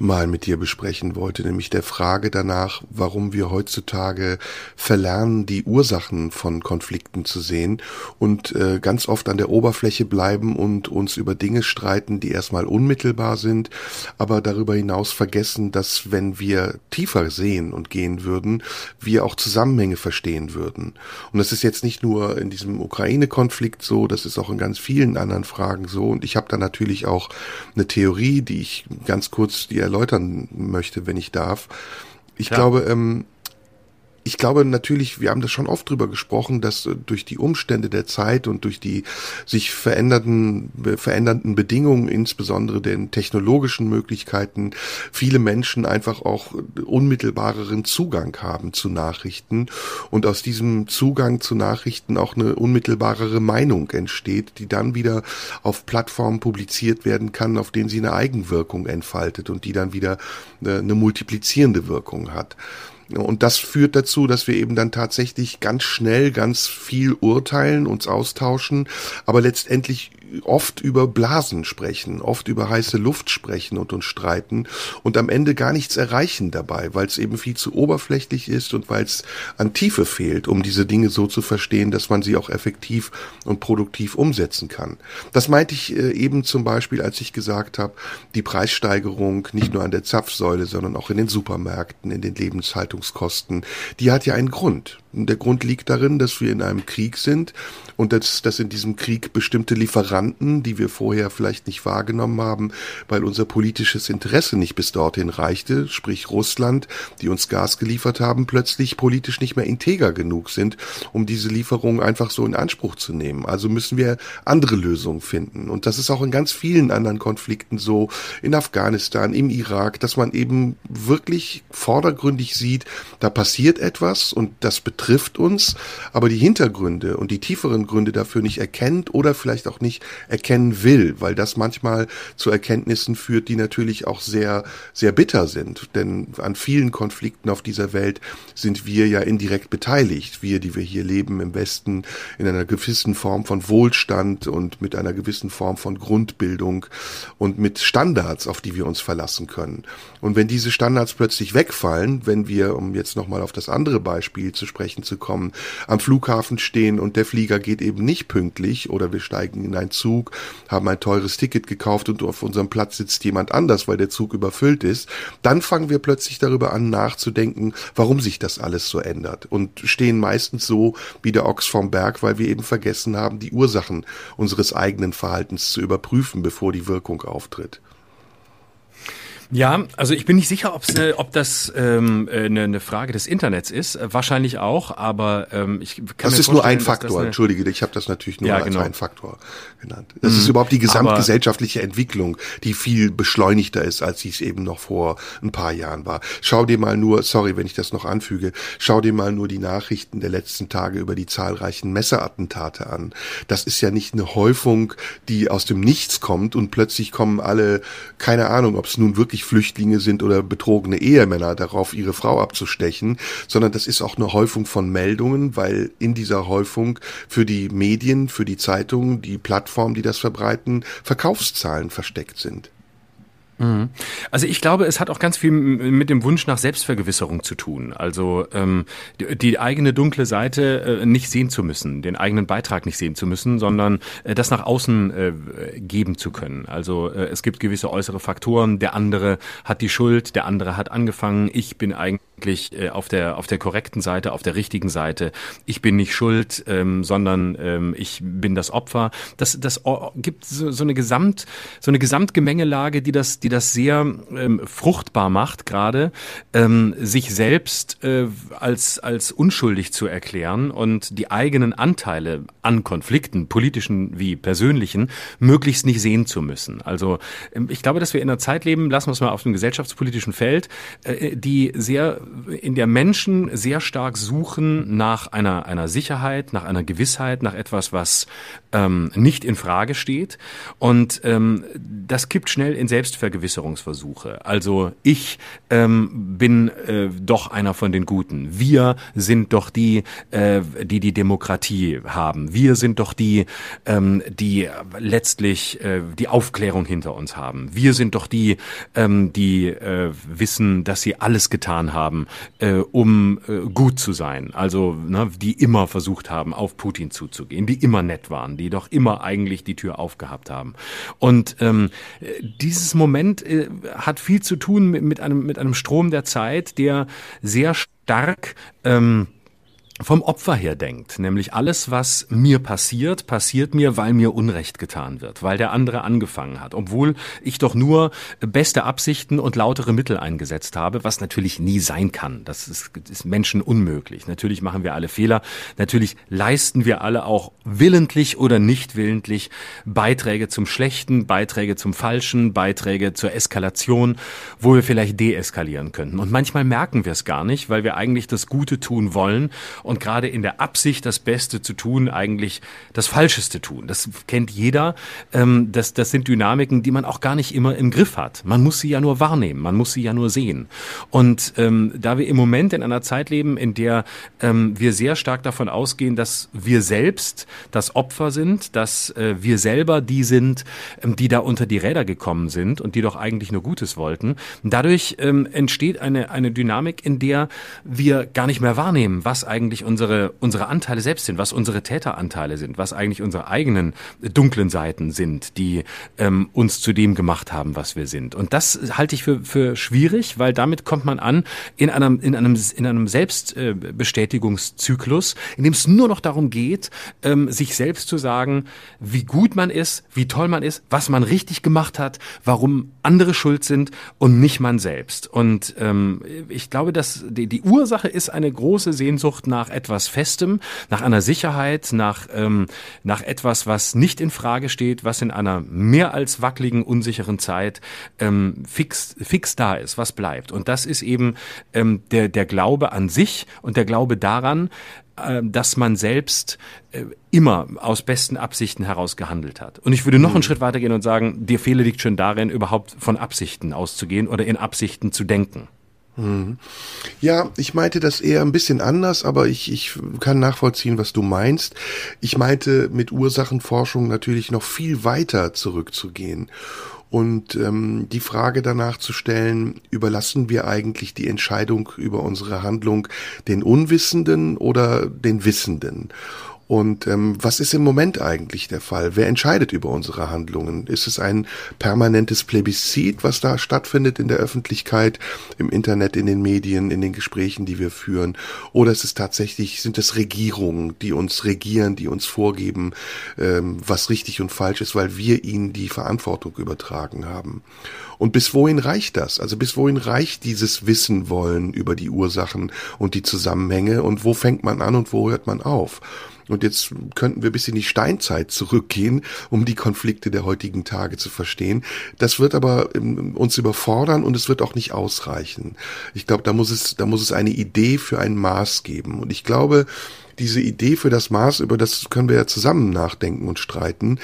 mal mit dir besprechen wollte, nämlich der Frage danach, warum wir heutzutage verlernen, die Ursachen von Konflikten zu sehen und äh, ganz oft an der Oberfläche bleiben und uns über Dinge streiten, die erstmal unmittelbar sind, aber darüber hinaus vergessen, dass wenn wir tiefer sehen und gehen würden, wir auch Zusammenhänge verstehen würden. Und das ist jetzt nicht nur in diesem Ukraine-Konflikt so, das ist auch in ganz vielen anderen Fragen so. Und ich habe da natürlich auch eine Theorie, die ich ganz kurz dir erläutern möchte, wenn ich darf. Ich ja. glaube, ähm, ich glaube natürlich, wir haben das schon oft drüber gesprochen, dass äh, durch die Umstände der Zeit und durch die sich verändernden, verändernden Bedingungen, insbesondere den technologischen Möglichkeiten, viele Menschen einfach auch unmittelbareren Zugang haben zu Nachrichten und aus diesem Zugang zu Nachrichten auch eine unmittelbarere Meinung entsteht, die dann wieder auf Plattformen publiziert werden kann, auf denen sie eine Eigenwirkung entfaltet und die dann wieder äh, eine multiplizierende Wirkung hat. Und das führt dazu, dass wir eben dann tatsächlich ganz schnell ganz viel urteilen, uns austauschen, aber letztendlich oft über Blasen sprechen, oft über heiße Luft sprechen und uns streiten und am Ende gar nichts erreichen dabei, weil es eben viel zu oberflächlich ist und weil es an Tiefe fehlt, um diese Dinge so zu verstehen, dass man sie auch effektiv und produktiv umsetzen kann. Das meinte ich äh, eben zum Beispiel, als ich gesagt habe, die Preissteigerung nicht nur an der Zapfsäule, sondern auch in den Supermärkten, in den Lebenshaltungskosten, die hat ja einen Grund. Und der Grund liegt darin, dass wir in einem Krieg sind und dass, dass in diesem Krieg bestimmte Lieferanten die wir vorher vielleicht nicht wahrgenommen haben, weil unser politisches Interesse nicht bis dorthin reichte, sprich Russland, die uns Gas geliefert haben, plötzlich politisch nicht mehr integer genug sind, um diese Lieferung einfach so in Anspruch zu nehmen. Also müssen wir andere Lösungen finden. Und das ist auch in ganz vielen anderen Konflikten so, in Afghanistan, im Irak, dass man eben wirklich vordergründig sieht, da passiert etwas und das betrifft uns, aber die Hintergründe und die tieferen Gründe dafür nicht erkennt oder vielleicht auch nicht erkennen will, weil das manchmal zu Erkenntnissen führt, die natürlich auch sehr, sehr bitter sind. Denn an vielen Konflikten auf dieser Welt sind wir ja indirekt beteiligt. Wir, die wir hier leben im Westen, in einer gewissen Form von Wohlstand und mit einer gewissen Form von Grundbildung und mit Standards, auf die wir uns verlassen können. Und wenn diese Standards plötzlich wegfallen, wenn wir, um jetzt nochmal auf das andere Beispiel zu sprechen zu kommen, am Flughafen stehen und der Flieger geht eben nicht pünktlich oder wir steigen in einen Zug, haben ein teures Ticket gekauft und auf unserem Platz sitzt jemand anders, weil der Zug überfüllt ist, dann fangen wir plötzlich darüber an nachzudenken, warum sich das alles so ändert und stehen meistens so wie der Ochs vom Berg, weil wir eben vergessen haben, die Ursachen unseres eigenen Verhaltens zu überprüfen, bevor die Wirkung auftritt. Ja, also ich bin nicht sicher, ob's, äh, ob das ähm, äh, eine, eine Frage des Internets ist. Äh, wahrscheinlich auch, aber ähm, ich kann das mir ist nur ein Faktor. Entschuldige, ich habe das natürlich nur Ja, als genau. einen Faktor genannt. Das ist überhaupt die aber- gesamtgesellschaftliche Entwicklung, die viel beschleunigter ist, als sie es eben noch vor ein paar Jahren war. Schau dir mal nur, sorry, wenn ich das noch anfüge, schau dir mal nur die Nachrichten der letzten Tage über die zahlreichen Messerattentate an. Das ist ja nicht eine Häufung, die aus dem Nichts kommt und plötzlich kommen alle, keine Ahnung, ob es nun wirklich Flüchtlinge sind oder betrogene Ehemänner darauf, ihre Frau abzustechen, sondern das ist auch eine Häufung von Meldungen, weil in dieser Häufung für die Medien, für die Zeitungen, die Plattformen, die das verbreiten, Verkaufszahlen versteckt sind. Also ich glaube, es hat auch ganz viel mit dem Wunsch nach Selbstvergewisserung zu tun. Also ähm, die, die eigene dunkle Seite äh, nicht sehen zu müssen, den eigenen Beitrag nicht sehen zu müssen, sondern äh, das nach außen äh, geben zu können. Also äh, es gibt gewisse äußere Faktoren. Der andere hat die Schuld, der andere hat angefangen. Ich bin eigentlich äh, auf der auf der korrekten Seite, auf der richtigen Seite. Ich bin nicht schuld, ähm, sondern ähm, ich bin das Opfer. Das das gibt so, so eine Gesamt so eine Gesamtgemengelage, die das die das sehr ähm, fruchtbar macht, gerade ähm, sich selbst äh, als als unschuldig zu erklären und die eigenen Anteile an Konflikten, politischen wie persönlichen, möglichst nicht sehen zu müssen. Also ähm, ich glaube, dass wir in einer Zeit leben, lassen wir es mal auf dem gesellschaftspolitischen Feld, äh, die sehr in der Menschen sehr stark suchen nach einer einer Sicherheit, nach einer Gewissheit, nach etwas, was ähm, nicht in Frage steht und ähm, das kippt schnell in Selbstvergewisserungsversuche. Also ich ähm, bin äh, doch einer von den Guten. Wir sind doch die, äh, die die Demokratie haben. Wir sind doch die, ähm, die letztlich äh, die Aufklärung hinter uns haben. Wir sind doch die, ähm, die äh, wissen, dass sie alles getan haben, äh, um äh, gut zu sein. Also ne, die immer versucht haben, auf Putin zuzugehen, die immer nett waren, die doch immer eigentlich die Tür aufgehabt haben. Und ähm, äh, dieses Moment äh, hat viel zu tun mit, mit einem mit einem Strom der Zeit, der sehr stark ähm, vom Opfer her denkt, nämlich alles, was mir passiert, passiert mir, weil mir Unrecht getan wird, weil der andere angefangen hat, obwohl ich doch nur beste Absichten und lautere Mittel eingesetzt habe, was natürlich nie sein kann. Das ist, ist Menschen unmöglich. Natürlich machen wir alle Fehler, natürlich leisten wir alle auch willentlich oder nicht willentlich Beiträge zum Schlechten, Beiträge zum Falschen, Beiträge zur Eskalation, wo wir vielleicht deeskalieren könnten. Und manchmal merken wir es gar nicht, weil wir eigentlich das Gute tun wollen und gerade in der Absicht, das Beste zu tun, eigentlich das Falscheste tun. Das kennt jeder. Ähm, das, das sind Dynamiken, die man auch gar nicht immer im Griff hat. Man muss sie ja nur wahrnehmen, man muss sie ja nur sehen. Und ähm, da wir im Moment in einer Zeit leben, in der ähm, wir sehr stark davon ausgehen, dass wir selbst das Opfer sind, dass äh, wir selber die sind, ähm, die da unter die Räder gekommen sind und die doch eigentlich nur Gutes wollten. Dadurch ähm, entsteht eine, eine Dynamik, in der wir gar nicht mehr wahrnehmen, was eigentlich eigentlich unsere, unsere Anteile selbst sind, was unsere Täteranteile sind, was eigentlich unsere eigenen dunklen Seiten sind, die ähm, uns zu dem gemacht haben, was wir sind. Und das halte ich für, für schwierig, weil damit kommt man an in einem, in einem, in einem Selbstbestätigungszyklus, in dem es nur noch darum geht, ähm, sich selbst zu sagen, wie gut man ist, wie toll man ist, was man richtig gemacht hat, warum andere schuld sind und nicht man selbst. Und ähm, ich glaube, dass die, die Ursache ist eine große Sehnsucht nach etwas Festem, nach einer Sicherheit, nach, ähm, nach etwas, was nicht in Frage steht, was in einer mehr als wackeligen, unsicheren Zeit ähm, fix, fix da ist, was bleibt. Und das ist eben ähm, der, der Glaube an sich und der Glaube daran, äh, dass man selbst äh, immer aus besten Absichten heraus gehandelt hat. Und ich würde noch einen mhm. Schritt weitergehen und sagen, der Fehler liegt schon darin, überhaupt von Absichten auszugehen oder in Absichten zu denken. Ja, ich meinte das eher ein bisschen anders, aber ich, ich kann nachvollziehen, was du meinst. Ich meinte mit Ursachenforschung natürlich noch viel weiter zurückzugehen und ähm, die Frage danach zu stellen, überlassen wir eigentlich die Entscheidung über unsere Handlung den Unwissenden oder den Wissenden? Und ähm, was ist im Moment eigentlich der Fall? Wer entscheidet über unsere Handlungen? Ist es ein permanentes Plebiszit, was da stattfindet in der Öffentlichkeit, im Internet, in den Medien, in den Gesprächen, die wir führen? Oder ist es tatsächlich, sind es Regierungen, die uns regieren, die uns vorgeben, ähm, was richtig und falsch ist, weil wir ihnen die Verantwortung übertragen haben? Und bis wohin reicht das? Also bis wohin reicht dieses Wissen wollen über die Ursachen und die Zusammenhänge und wo fängt man an und wo hört man auf? Und jetzt könnten wir bis in die Steinzeit zurückgehen, um die Konflikte der heutigen Tage zu verstehen. Das wird aber ähm, uns überfordern und es wird auch nicht ausreichen. Ich glaube, da muss es, da muss es eine Idee für ein Maß geben. Und ich glaube, diese Idee für das Maß, über das können wir ja zusammen nachdenken und streiten,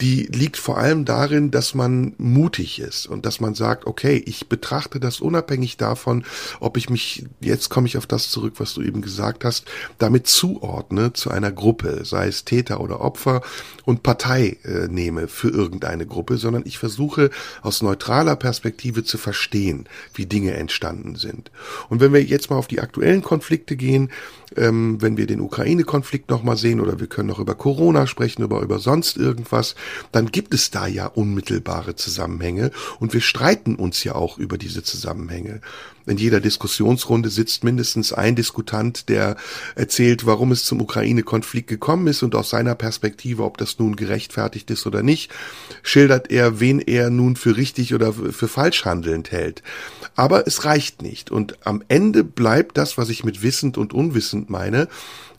die liegt vor allem darin, dass man mutig ist und dass man sagt, okay, ich betrachte das unabhängig davon, ob ich mich, jetzt komme ich auf das zurück, was du eben gesagt hast, damit zuordne zu einer Gruppe, sei es Täter oder Opfer und Partei äh, nehme für irgendeine Gruppe, sondern ich versuche aus neutraler Perspektive zu verstehen, wie Dinge entstanden sind. Und wenn wir jetzt mal auf die aktuellen Konflikte gehen, ähm, wenn wir den Ukraine-Konflikt nochmal sehen oder wir können noch über Corona sprechen, über, über sonst irgendwas, dann gibt es da ja unmittelbare Zusammenhänge und wir streiten uns ja auch über diese Zusammenhänge. In jeder Diskussionsrunde sitzt mindestens ein Diskutant, der erzählt, warum es zum Ukraine-Konflikt gekommen ist und aus seiner Perspektive, ob das nun gerechtfertigt ist oder nicht, schildert er, wen er nun für richtig oder für falsch handelnd hält. Aber es reicht nicht. Und am Ende bleibt das, was ich mit wissend und unwissend meine,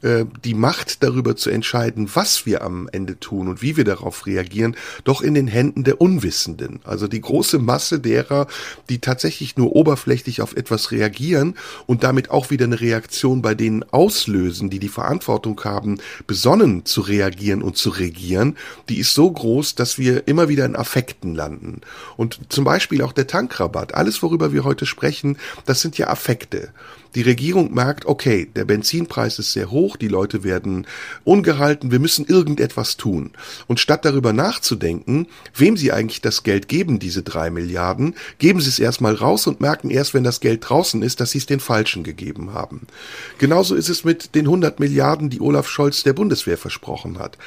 äh, die Macht darüber zu entscheiden, was wir am Ende tun und wie wir darauf reagieren, doch in den Händen der Unwissenden. Also die große Masse derer, die tatsächlich nur oberflächlich auf etwas reagieren und damit auch wieder eine Reaktion bei denen auslösen, die die Verantwortung haben, besonnen zu reagieren und zu regieren, die ist so groß, dass wir immer wieder in Affekten landen. Und zum Beispiel auch der Tankrabatt, alles worüber wir heute sprechen, das sind ja Affekte. Die Regierung merkt, okay, der Benzinpreis ist sehr hoch, die Leute werden ungehalten, wir müssen irgendetwas tun. Und statt darüber nachzudenken, wem sie eigentlich das Geld geben, diese drei Milliarden, geben sie es erstmal raus und merken erst, wenn das Geld draußen ist, dass sie es den Falschen gegeben haben. Genauso ist es mit den 100 Milliarden, die Olaf Scholz der Bundeswehr versprochen hat.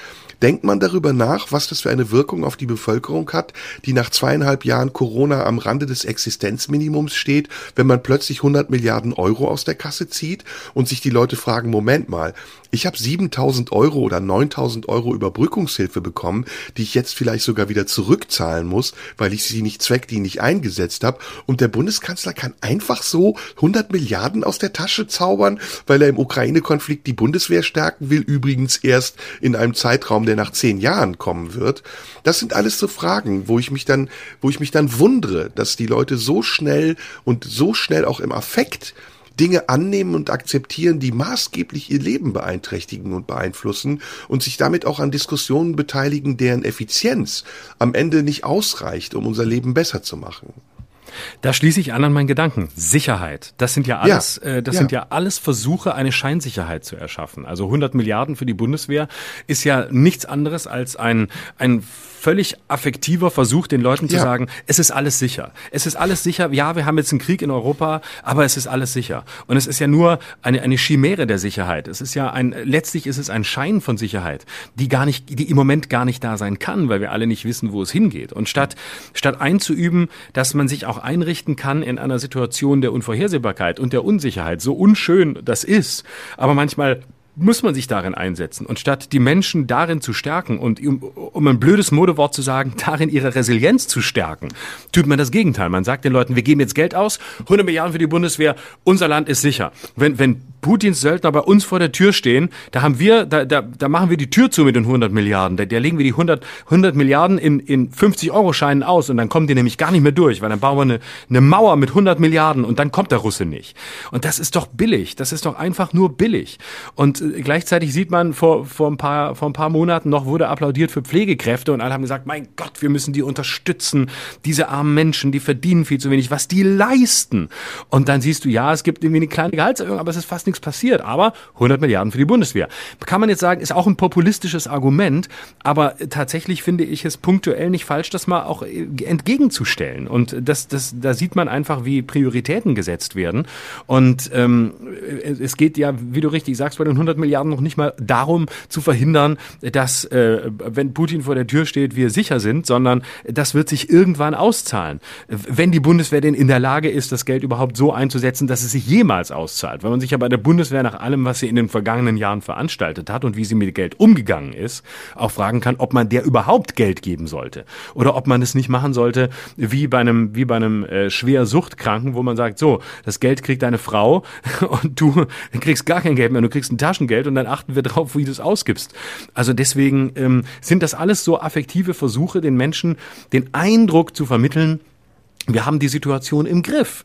Denkt man darüber nach, was das für eine Wirkung auf die Bevölkerung hat, die nach zweieinhalb Jahren Corona am Rande des Existenzminimums steht, wenn man plötzlich 100 Milliarden Euro aus der Kasse zieht und sich die Leute fragen, Moment mal, ich habe 7000 Euro oder 9000 Euro Überbrückungshilfe bekommen, die ich jetzt vielleicht sogar wieder zurückzahlen muss, weil ich sie nicht zweckdienlich eingesetzt habe. Und der Bundeskanzler kann einfach so 100 Milliarden aus der Tasche zaubern, weil er im Ukraine-Konflikt die Bundeswehr stärken will, übrigens erst in einem Zeitraum, der nach zehn Jahren kommen wird. Das sind alles so Fragen, wo ich mich dann, wo ich mich dann wundere, dass die Leute so schnell und so schnell auch im Affekt Dinge annehmen und akzeptieren, die maßgeblich ihr Leben beeinträchtigen und beeinflussen und sich damit auch an Diskussionen beteiligen, deren Effizienz am Ende nicht ausreicht, um unser Leben besser zu machen. Da schließe ich an an meinen Gedanken. Sicherheit. Das sind ja alles, Ja, äh, das ja. sind ja alles Versuche, eine Scheinsicherheit zu erschaffen. Also 100 Milliarden für die Bundeswehr ist ja nichts anderes als ein, ein völlig affektiver Versuch, den Leuten zu Ja. sagen, es ist alles sicher. Es ist alles sicher. Ja, wir haben jetzt einen Krieg in Europa, aber es ist alles sicher. Und es ist ja nur eine, eine Chimäre der Sicherheit. Es ist ja ein, letztlich ist es ein Schein von Sicherheit, die gar nicht, die im Moment gar nicht da sein kann, weil wir alle nicht wissen, wo es hingeht. Und statt, statt einzuüben, dass man sich auch einrichten kann in einer Situation der Unvorhersehbarkeit und der Unsicherheit, so unschön das ist, aber manchmal muss man sich darin einsetzen. Und statt die Menschen darin zu stärken und um, um ein blödes Modewort zu sagen, darin ihre Resilienz zu stärken, tut man das Gegenteil. Man sagt den Leuten, wir geben jetzt Geld aus, 100 Milliarden für die Bundeswehr, unser Land ist sicher. Wenn, wenn Putins Söldner bei uns vor der Tür stehen, da haben wir, da, da, da machen wir die Tür zu mit den 100 Milliarden. Da, da legen wir die 100, 100 Milliarden in, in 50 Euro Scheinen aus und dann kommen die nämlich gar nicht mehr durch, weil dann bauen wir eine, eine Mauer mit 100 Milliarden und dann kommt der Russe nicht. Und das ist doch billig. Das ist doch einfach nur billig. Und äh, gleichzeitig sieht man vor, vor ein paar, vor ein paar Monaten noch wurde applaudiert für Pflegekräfte und alle haben gesagt, mein Gott, wir müssen die unterstützen. Diese armen Menschen, die verdienen viel zu wenig, was die leisten. Und dann siehst du, ja, es gibt irgendwie eine kleine Gehaltserhöhung, aber es ist fast nichts passiert. Aber 100 Milliarden für die Bundeswehr. Kann man jetzt sagen, ist auch ein populistisches Argument, aber tatsächlich finde ich es punktuell nicht falsch, das mal auch äh, entgegenzustellen. Und das, das, da sieht man einfach, wie Prioritäten gesetzt werden. Und ähm, es geht ja, wie du richtig sagst, bei den 100 Milliarden noch nicht mal darum zu verhindern, dass, äh, wenn Putin vor der Tür steht, wir sicher sind, sondern das wird sich irgendwann auszahlen. Wenn die Bundeswehr denn in der Lage ist, das Geld überhaupt so einzusetzen, dass es sich jemals auszahlt. Wenn man sich ja bei der Bundeswehr nach allem, was sie in den vergangenen Jahren veranstaltet hat und wie sie mit Geld umgegangen ist, auch fragen kann, ob man der überhaupt Geld geben sollte. Oder ob man es nicht machen sollte, wie bei einem, wie bei einem äh, schwer Suchtkranken, wo man sagt, so, das Geld kriegt deine Frau und du kriegst gar kein Geld mehr, du kriegst ein Taschengeld und dann achten wir drauf, wie du es ausgibst. Also deswegen ähm, sind das alles so affektive Versuche, den Menschen den Eindruck zu vermitteln, wir haben die Situation im Griff.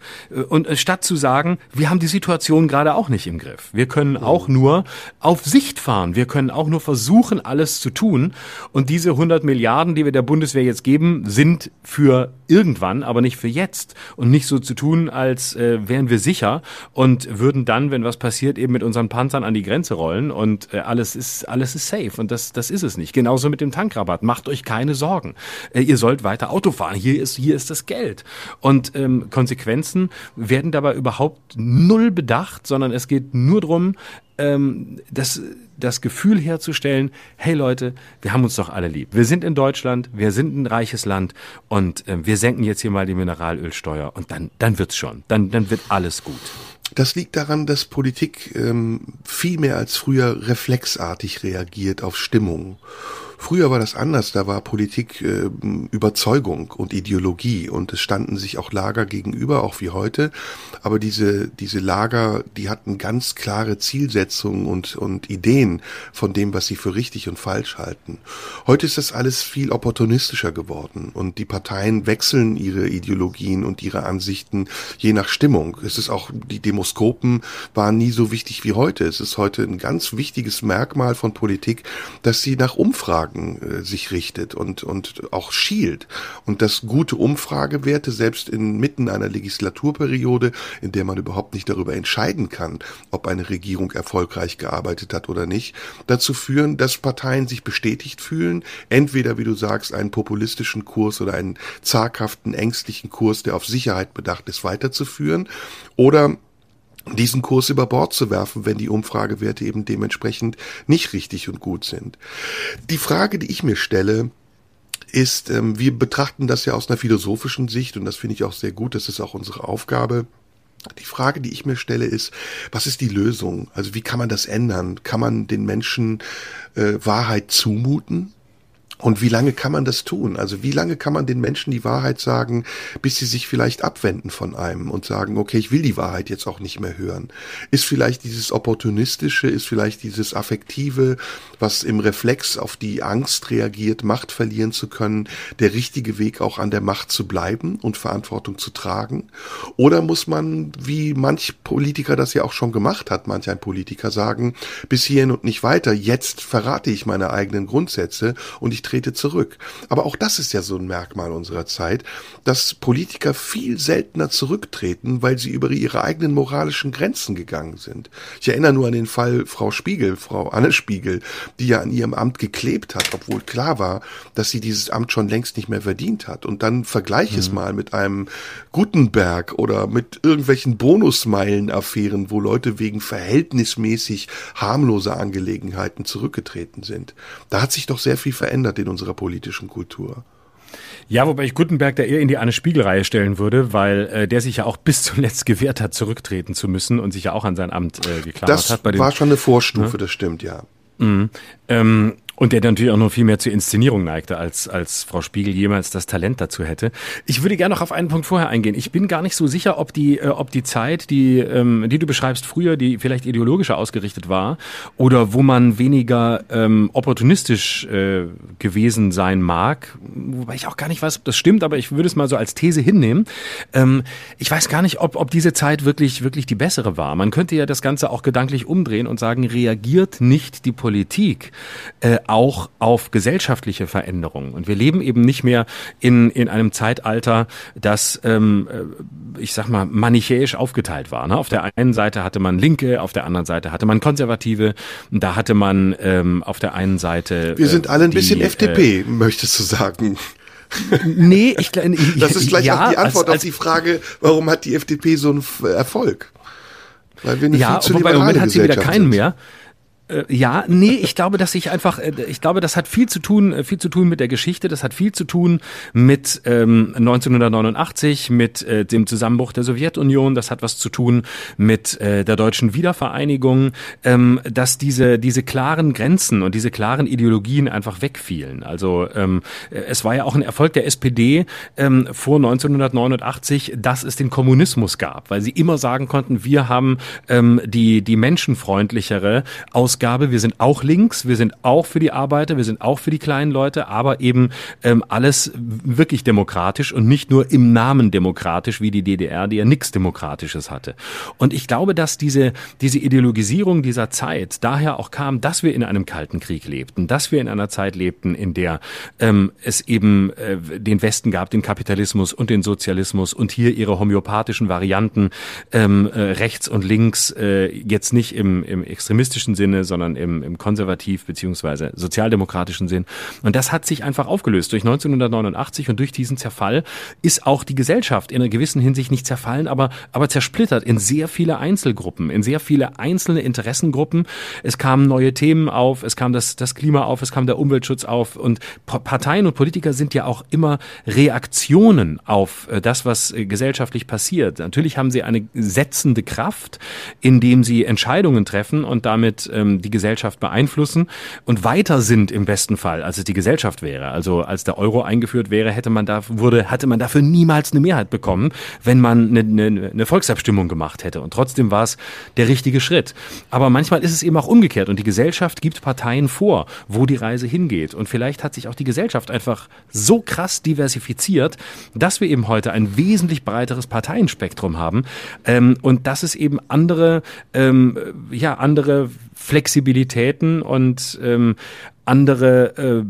Und äh, statt zu sagen, wir haben die Situation gerade auch nicht im Griff. Wir können auch nur auf Sicht fahren. Wir können auch nur versuchen, alles zu tun. Und diese 100 Milliarden, die wir der Bundeswehr jetzt geben, sind für irgendwann, aber nicht für jetzt. Und nicht so zu tun, als äh, wären wir sicher und würden dann, wenn was passiert, eben mit unseren Panzern an die Grenze rollen und äh, alles ist, alles ist safe. Und das, das ist es nicht. Genauso mit dem Tankrabatt. Macht euch keine Sorgen. Äh, ihr sollt weiter Auto fahren. Hier ist, hier ist das Geld. Und ähm, Konsequenzen werden dabei überhaupt null bedacht, sondern es geht nur drum, ähm, das, das Gefühl herzustellen, hey Leute, wir haben uns doch alle lieb. Wir sind in Deutschland, wir sind ein reiches Land und ähm, wir senken jetzt hier mal die Mineralölsteuer und dann, dann wird's schon. Dann, dann wird alles gut. Das liegt daran, dass Politik ähm, viel mehr als früher reflexartig reagiert auf Stimmung. Früher war das anders, da war Politik äh, Überzeugung und Ideologie und es standen sich auch Lager gegenüber, auch wie heute. Aber diese, diese Lager, die hatten ganz klare Zielsetzungen und, und Ideen von dem, was sie für richtig und falsch halten. Heute ist das alles viel opportunistischer geworden und die Parteien wechseln ihre Ideologien und ihre Ansichten je nach Stimmung. Es ist auch, die Demoskopen waren nie so wichtig wie heute. Es ist heute ein ganz wichtiges Merkmal von Politik, dass sie nach Umfragen äh, sich richtet und, und auch schielt. Und dass gute Umfragewerte, selbst inmitten einer Legislaturperiode, in der man überhaupt nicht darüber entscheiden kann, ob eine Regierung erfolgreich gearbeitet hat oder nicht, dazu führen, dass Parteien sich bestätigt fühlen, entweder, wie du sagst, einen populistischen Kurs oder einen zaghaften, ängstlichen Kurs, der auf Sicherheit bedacht ist, weiterzuführen, oder diesen Kurs über Bord zu werfen, wenn die Umfragewerte eben dementsprechend nicht richtig und gut sind. Die Frage, die ich mir stelle, ist, ähm, wir betrachten das ja aus einer philosophischen Sicht und das finde ich auch sehr gut, das ist auch unsere Aufgabe. Die Frage, die ich mir stelle, ist, was ist die Lösung? Also wie kann man das ändern? Kann man den Menschen äh, Wahrheit zumuten? Und wie lange kann man das tun? Also wie lange kann man den Menschen die Wahrheit sagen, bis sie sich vielleicht abwenden von einem und sagen, okay, ich will die Wahrheit jetzt auch nicht mehr hören? Ist vielleicht dieses Opportunistische, ist vielleicht dieses Affektive, was im Reflex auf die Angst reagiert, Macht verlieren zu können, der richtige Weg auch an der Macht zu bleiben und Verantwortung zu tragen? Oder muss man, wie manch Politiker das ja auch schon gemacht hat, manch ein Politiker sagen, bis hierhin und nicht weiter, jetzt verrate ich meine eigenen Grundsätze und ich trete zurück. Aber auch das ist ja so ein Merkmal unserer Zeit, dass Politiker viel seltener zurücktreten, weil sie über ihre eigenen moralischen Grenzen gegangen sind. Ich erinnere nur an den Fall Frau Spiegel, Frau Anne Spiegel, die ja an ihrem Amt geklebt hat, obwohl klar war, dass sie dieses Amt schon längst nicht mehr verdient hat. Und dann vergleich mhm. es mal mit einem Gutenberg oder mit irgendwelchen Bonusmeilen-Affären, wo Leute wegen verhältnismäßig harmloser Angelegenheiten zurückgetreten sind. Da hat sich doch sehr viel verändert in unserer politischen Kultur. Ja, wobei ich Gutenberg da eher in die Anne Spiegelreihe stellen würde, weil äh, der sich ja auch bis zuletzt gewehrt hat, zurücktreten zu müssen und sich ja auch an sein Amt äh, geklammert das hat. Das war schon eine Vorstufe, ne? das stimmt, ja. Mhm. Ähm, und der natürlich auch noch viel mehr zur Inszenierung neigte, als, als Frau Spiegel jemals das Talent dazu hätte. Ich würde gerne noch auf einen Punkt vorher eingehen. Ich bin gar nicht so sicher, ob die, äh, ob die Zeit, die, ähm, die du beschreibst früher, die vielleicht ideologischer ausgerichtet war, oder wo man weniger ähm, opportunistisch äh, gewesen sein mag, wobei ich auch gar nicht weiß, ob das stimmt, aber ich würde es mal so als These hinnehmen. Ähm, ich weiß gar nicht, ob, ob diese Zeit wirklich, wirklich die bessere war. Man könnte ja das Ganze auch gedanklich umdrehen und sagen, reagiert nicht die Politik äh, auch auf gesellschaftliche Veränderungen. Und wir leben eben nicht mehr in, in einem Zeitalter, das, ähm, äh, ich sag mal, manichäisch aufgeteilt war. Ne? Auf der einen Seite hatte man Linke, auf der anderen Seite hatte man Konservative, da hatte man ähm, auf der einen Seite. Wir sind alle ein die, bisschen FDP, äh, möchtest du sagen. Nee, ich, ich Das ist gleich ja, auch die Antwort als, als, auf die Frage, warum hat die FDP so einen Erfolg? Weil wir eine ja, viel zu wobei im Moment hat sie wieder keinen sind. mehr. Äh, ja, nee, ich glaube, dass ich einfach, äh, ich glaube, das hat viel zu tun, äh, viel zu tun mit der Geschichte. Das hat viel zu tun mit ähm, 1989, mit äh, dem Zusammenbruch der Sowjetunion. Das hat was zu tun mit äh, der deutschen Wiedervereinigung, ähm, dass diese diese klaren Grenzen und diese klaren Ideologien einfach wegfielen. Also ähm, es war ja auch ein Erfolg der SPD ähm, vor 1989, dass es den Kommunismus gab, weil sie immer sagen konnten, wir haben ähm, die die menschenfreundlichere aus Ausgabe. Wir sind auch links, wir sind auch für die Arbeiter, wir sind auch für die kleinen Leute, aber eben ähm, alles wirklich demokratisch und nicht nur im Namen demokratisch wie die DDR, die ja nichts Demokratisches hatte. Und ich glaube, dass diese, diese Ideologisierung dieser Zeit daher auch kam, dass wir in einem Kalten Krieg lebten, dass wir in einer Zeit lebten, in der ähm, es eben äh, den Westen gab, den Kapitalismus und den Sozialismus und hier ihre homöopathischen Varianten ähm, äh, rechts und links, äh, jetzt nicht im, im extremistischen Sinne, sondern im, im konservativ beziehungsweise sozialdemokratischen Sinn. Und das hat sich einfach aufgelöst. Durch 1989 und durch diesen Zerfall ist auch die Gesellschaft in einer gewissen Hinsicht nicht zerfallen, aber, aber zersplittert in sehr viele Einzelgruppen, in sehr viele einzelne Interessengruppen. Es kamen neue Themen auf, es kam das, das Klima auf, es kam der Umweltschutz auf und Parteien und Politiker sind ja auch immer Reaktionen auf äh, das, was äh, gesellschaftlich passiert. Natürlich haben sie eine setzende Kraft, indem sie Entscheidungen treffen und damit ähm, die Gesellschaft beeinflussen und weiter sind im besten Fall, als es die Gesellschaft wäre. Also als der Euro eingeführt wäre, hätte man da wurde hatte man dafür niemals eine Mehrheit bekommen, wenn man eine, eine, eine Volksabstimmung gemacht hätte. Und trotzdem war es der richtige Schritt. Aber manchmal ist es eben auch umgekehrt und die Gesellschaft gibt Parteien vor, wo die Reise hingeht. Und vielleicht hat sich auch die Gesellschaft einfach so krass diversifiziert, dass wir eben heute ein wesentlich breiteres Parteienspektrum haben ähm, und dass es eben andere ähm, ja andere Flexibilitäten und ähm, andere äh,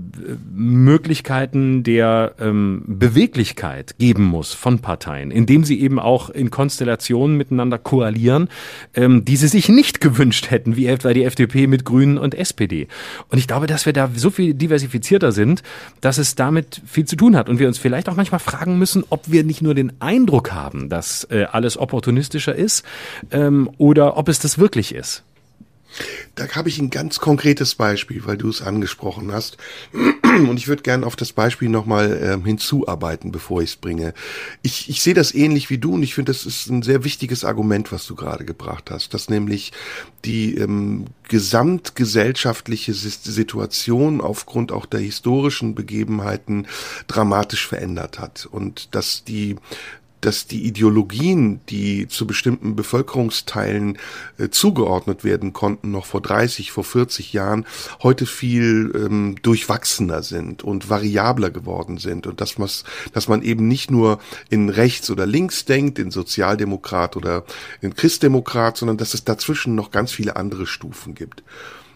Möglichkeiten der ähm, Beweglichkeit geben muss von Parteien, indem sie eben auch in Konstellationen miteinander koalieren, ähm, die sie sich nicht gewünscht hätten, wie etwa die FDP mit Grünen und SPD. Und ich glaube, dass wir da so viel diversifizierter sind, dass es damit viel zu tun hat und wir uns vielleicht auch manchmal fragen müssen, ob wir nicht nur den Eindruck haben, dass äh, alles opportunistischer ist ähm, oder ob es das wirklich ist. Da habe ich ein ganz konkretes Beispiel, weil du es angesprochen hast. Und ich würde gerne auf das Beispiel nochmal ähm, hinzuarbeiten, bevor ich es bringe. Ich, ich sehe das ähnlich wie du und ich finde, das ist ein sehr wichtiges Argument, was du gerade gebracht hast, dass nämlich die ähm, gesamtgesellschaftliche Situation aufgrund auch der historischen Begebenheiten dramatisch verändert hat und dass die dass die Ideologien, die zu bestimmten Bevölkerungsteilen äh, zugeordnet werden konnten, noch vor 30, vor 40 Jahren, heute viel ähm, durchwachsener sind und variabler geworden sind und dass, dass man eben nicht nur in rechts oder links denkt, in Sozialdemokrat oder in Christdemokrat, sondern dass es dazwischen noch ganz viele andere Stufen gibt.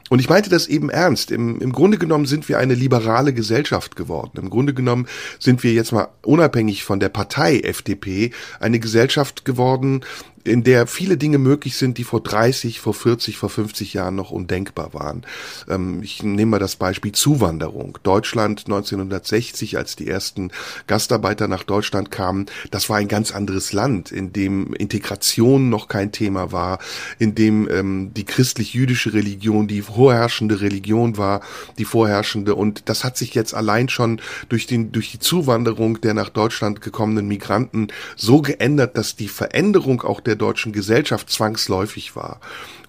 Und ich meinte das eben ernst. Im, Im Grunde genommen sind wir eine liberale Gesellschaft geworden. Im Grunde genommen sind wir jetzt mal unabhängig von der Partei FDP eine Gesellschaft geworden, in der viele Dinge möglich sind, die vor 30, vor 40, vor 50 Jahren noch undenkbar waren. Ähm, ich nehme mal das Beispiel Zuwanderung. Deutschland 1960, als die ersten Gastarbeiter nach Deutschland kamen, das war ein ganz anderes Land, in dem Integration noch kein Thema war, in dem ähm, die christlich-jüdische Religion die vorherrschende Religion war, die vorherrschende. Und das hat sich jetzt allein schon durch, den, durch die Zuwanderung der nach Deutschland gekommenen Migranten so geändert, dass die Veränderung auch der deutschen Gesellschaft zwangsläufig war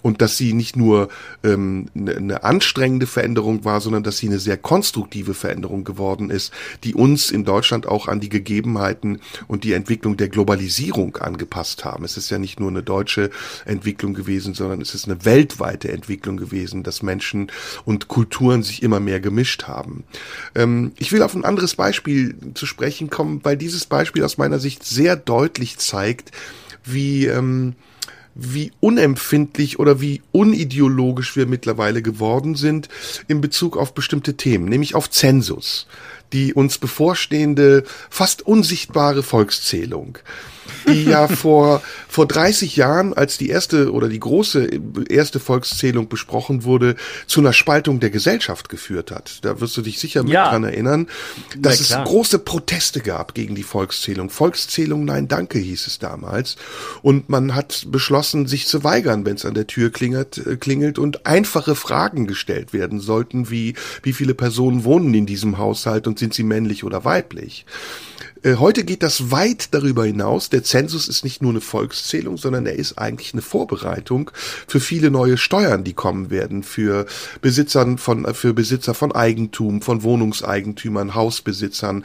und dass sie nicht nur ähm, eine, eine anstrengende Veränderung war, sondern dass sie eine sehr konstruktive Veränderung geworden ist, die uns in Deutschland auch an die Gegebenheiten und die Entwicklung der Globalisierung angepasst haben. Es ist ja nicht nur eine deutsche Entwicklung gewesen, sondern es ist eine weltweite Entwicklung gewesen, dass Menschen und Kulturen sich immer mehr gemischt haben. Ähm, ich will auf ein anderes Beispiel zu sprechen kommen, weil dieses Beispiel aus meiner Sicht sehr deutlich zeigt, wie ähm, wie unempfindlich oder wie unideologisch wir mittlerweile geworden sind in Bezug auf bestimmte Themen, nämlich auf Zensus, die uns bevorstehende, fast unsichtbare Volkszählung die ja vor, vor 30 Jahren, als die erste oder die große erste Volkszählung besprochen wurde, zu einer Spaltung der Gesellschaft geführt hat. Da wirst du dich sicher mit ja. dran erinnern, dass es große Proteste gab gegen die Volkszählung. Volkszählung, nein, danke, hieß es damals. Und man hat beschlossen, sich zu weigern, wenn es an der Tür klingelt, äh, klingelt und einfache Fragen gestellt werden sollten, wie wie viele Personen wohnen in diesem Haushalt und sind sie männlich oder weiblich. Äh, heute geht das weit darüber hinaus. Der Zensus ist nicht nur eine Volkszählung, sondern er ist eigentlich eine Vorbereitung für viele neue Steuern, die kommen werden, für Besitzern von, für Besitzer von Eigentum, von Wohnungseigentümern, Hausbesitzern.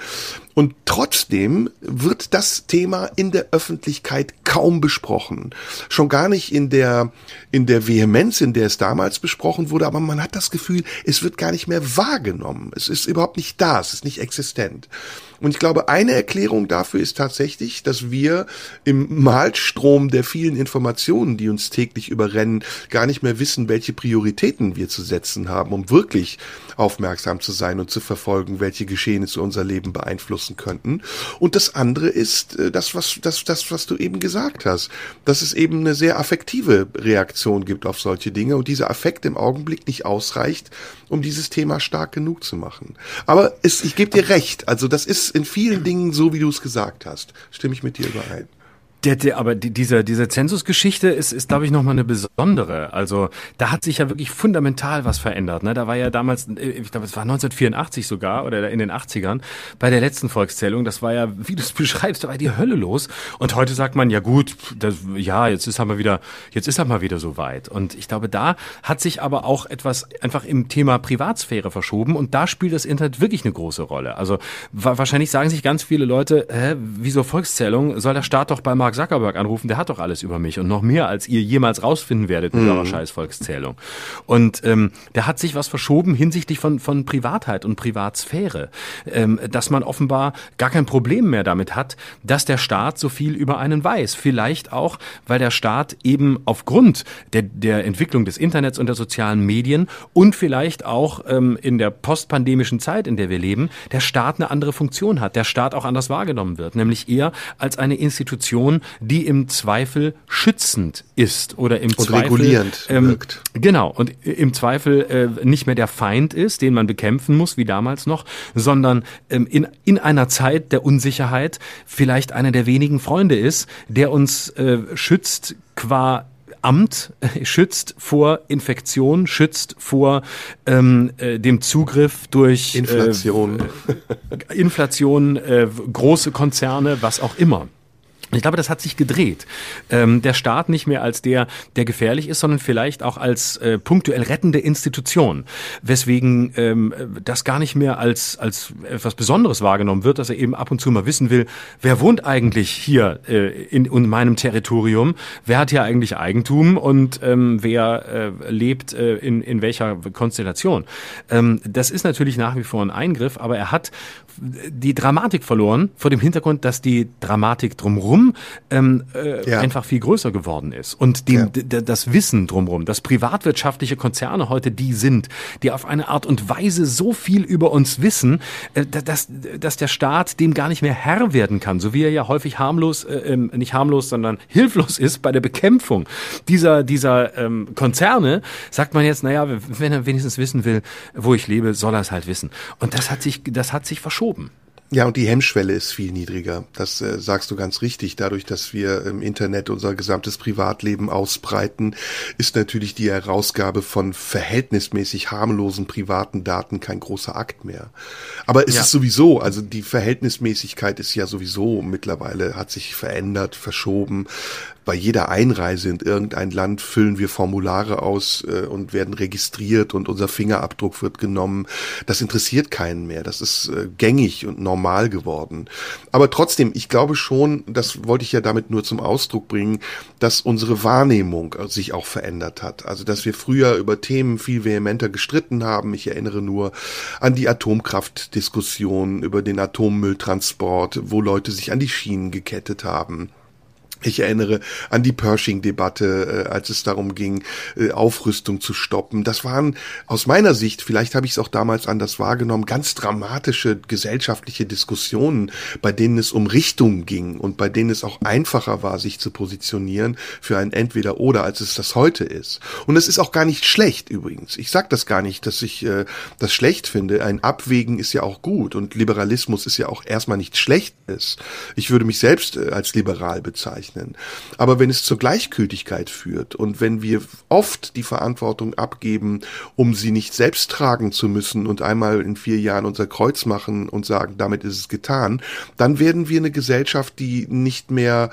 Und trotzdem wird das Thema in der Öffentlichkeit kaum besprochen. Schon gar nicht in der, in der Vehemenz, in der es damals besprochen wurde, aber man hat das Gefühl, es wird gar nicht mehr wahrgenommen. Es ist überhaupt nicht da, es ist nicht existent. Und ich glaube, eine Erklärung dafür ist tatsächlich, dass wir im Malstrom der vielen Informationen, die uns täglich überrennen, gar nicht mehr wissen, welche Prioritäten wir zu setzen haben, um wirklich aufmerksam zu sein und zu verfolgen, welche Geschehnisse unser Leben beeinflussen könnten. Und das andere ist äh, das, was, das, das, was du eben gesagt hast, dass es eben eine sehr affektive Reaktion gibt auf solche Dinge und dieser Affekt im Augenblick nicht ausreicht, um dieses Thema stark genug zu machen. Aber es, ich gebe dir recht, also das ist in vielen Dingen so, wie du es gesagt hast. Stimme ich mit dir überein. Der, der, aber die, diese, diese Zensusgeschichte ist, ist glaube ich, nochmal eine besondere. Also da hat sich ja wirklich fundamental was verändert. Ne? Da war ja damals, äh, ich glaube, es war 1984 sogar oder in den 80ern, bei der letzten Volkszählung, das war ja, wie du es beschreibst, da war die Hölle los. Und heute sagt man, ja gut, das, ja, jetzt ist halt mal wieder, jetzt ist halt mal wieder so weit. Und ich glaube, da hat sich aber auch etwas einfach im Thema Privatsphäre verschoben und da spielt das Internet wirklich eine große Rolle. Also wahrscheinlich sagen sich ganz viele Leute, hä, wieso Volkszählung? Soll der Staat doch bei Mark Zuckerberg anrufen, der hat doch alles über mich und noch mehr, als ihr jemals rausfinden werdet mit mhm. eurer Scheißvolkszählung. Und ähm, da hat sich was verschoben hinsichtlich von, von Privatheit und Privatsphäre, ähm, dass man offenbar gar kein Problem mehr damit hat, dass der Staat so viel über einen weiß. Vielleicht auch, weil der Staat eben aufgrund der, der Entwicklung des Internets und der sozialen Medien und vielleicht auch ähm, in der postpandemischen Zeit, in der wir leben, der Staat eine andere Funktion hat, der Staat auch anders wahrgenommen wird, nämlich eher als eine Institution, die im Zweifel schützend ist oder im und Zweifel regulierend ähm, wirkt. Genau und im Zweifel äh, nicht mehr der Feind ist, den man bekämpfen muss wie damals noch, sondern ähm, in in einer Zeit der Unsicherheit vielleicht einer der wenigen Freunde ist, der uns äh, schützt qua Amt schützt vor Infektion, schützt vor ähm, äh, dem Zugriff durch Inflation, äh, Inflation, äh, große Konzerne, was auch immer. Ich glaube, das hat sich gedreht. Ähm, der Staat nicht mehr als der, der gefährlich ist, sondern vielleicht auch als äh, punktuell rettende Institution, weswegen ähm, das gar nicht mehr als als etwas Besonderes wahrgenommen wird, dass er eben ab und zu mal wissen will, wer wohnt eigentlich hier äh, in, in meinem Territorium, wer hat hier eigentlich Eigentum und ähm, wer äh, lebt äh, in in welcher Konstellation. Ähm, das ist natürlich nach wie vor ein Eingriff, aber er hat die Dramatik verloren vor dem Hintergrund, dass die Dramatik drumherum ähm, äh, ja. einfach viel größer geworden ist. Und dem, ja. das Wissen drumrum, dass privatwirtschaftliche Konzerne heute die sind, die auf eine Art und Weise so viel über uns wissen, äh, dass, dass der Staat dem gar nicht mehr Herr werden kann, so wie er ja häufig harmlos, äh, ähm, nicht harmlos, sondern hilflos ist bei der Bekämpfung dieser, dieser ähm, Konzerne, sagt man jetzt, naja, wenn er wenigstens wissen will, wo ich lebe, soll er es halt wissen. Und das hat sich, das hat sich verschoben. Ja, und die Hemmschwelle ist viel niedriger. Das äh, sagst du ganz richtig. Dadurch, dass wir im Internet unser gesamtes Privatleben ausbreiten, ist natürlich die Herausgabe von verhältnismäßig harmlosen privaten Daten kein großer Akt mehr. Aber es ja. ist sowieso, also die Verhältnismäßigkeit ist ja sowieso mittlerweile, hat sich verändert, verschoben bei jeder Einreise in irgendein Land füllen wir Formulare aus äh, und werden registriert und unser Fingerabdruck wird genommen. Das interessiert keinen mehr. Das ist äh, gängig und normal geworden. Aber trotzdem, ich glaube schon, das wollte ich ja damit nur zum Ausdruck bringen, dass unsere Wahrnehmung sich auch verändert hat. Also, dass wir früher über Themen viel vehementer gestritten haben. Ich erinnere nur an die Atomkraftdiskussion, über den Atommülltransport, wo Leute sich an die Schienen gekettet haben. Ich erinnere an die Pershing-Debatte, äh, als es darum ging, äh, Aufrüstung zu stoppen. Das waren aus meiner Sicht, vielleicht habe ich es auch damals anders wahrgenommen, ganz dramatische gesellschaftliche Diskussionen, bei denen es um Richtung ging und bei denen es auch einfacher war, sich zu positionieren für ein Entweder-Oder, als es das heute ist. Und es ist auch gar nicht schlecht übrigens. Ich sage das gar nicht, dass ich äh, das schlecht finde. Ein Abwägen ist ja auch gut und Liberalismus ist ja auch erstmal nichts Schlechtes. Ich würde mich selbst äh, als liberal bezeichnen bezeichnen. Aber wenn es zur Gleichgültigkeit führt und wenn wir oft die Verantwortung abgeben, um sie nicht selbst tragen zu müssen und einmal in vier Jahren unser Kreuz machen und sagen, damit ist es getan, dann werden wir eine Gesellschaft, die nicht mehr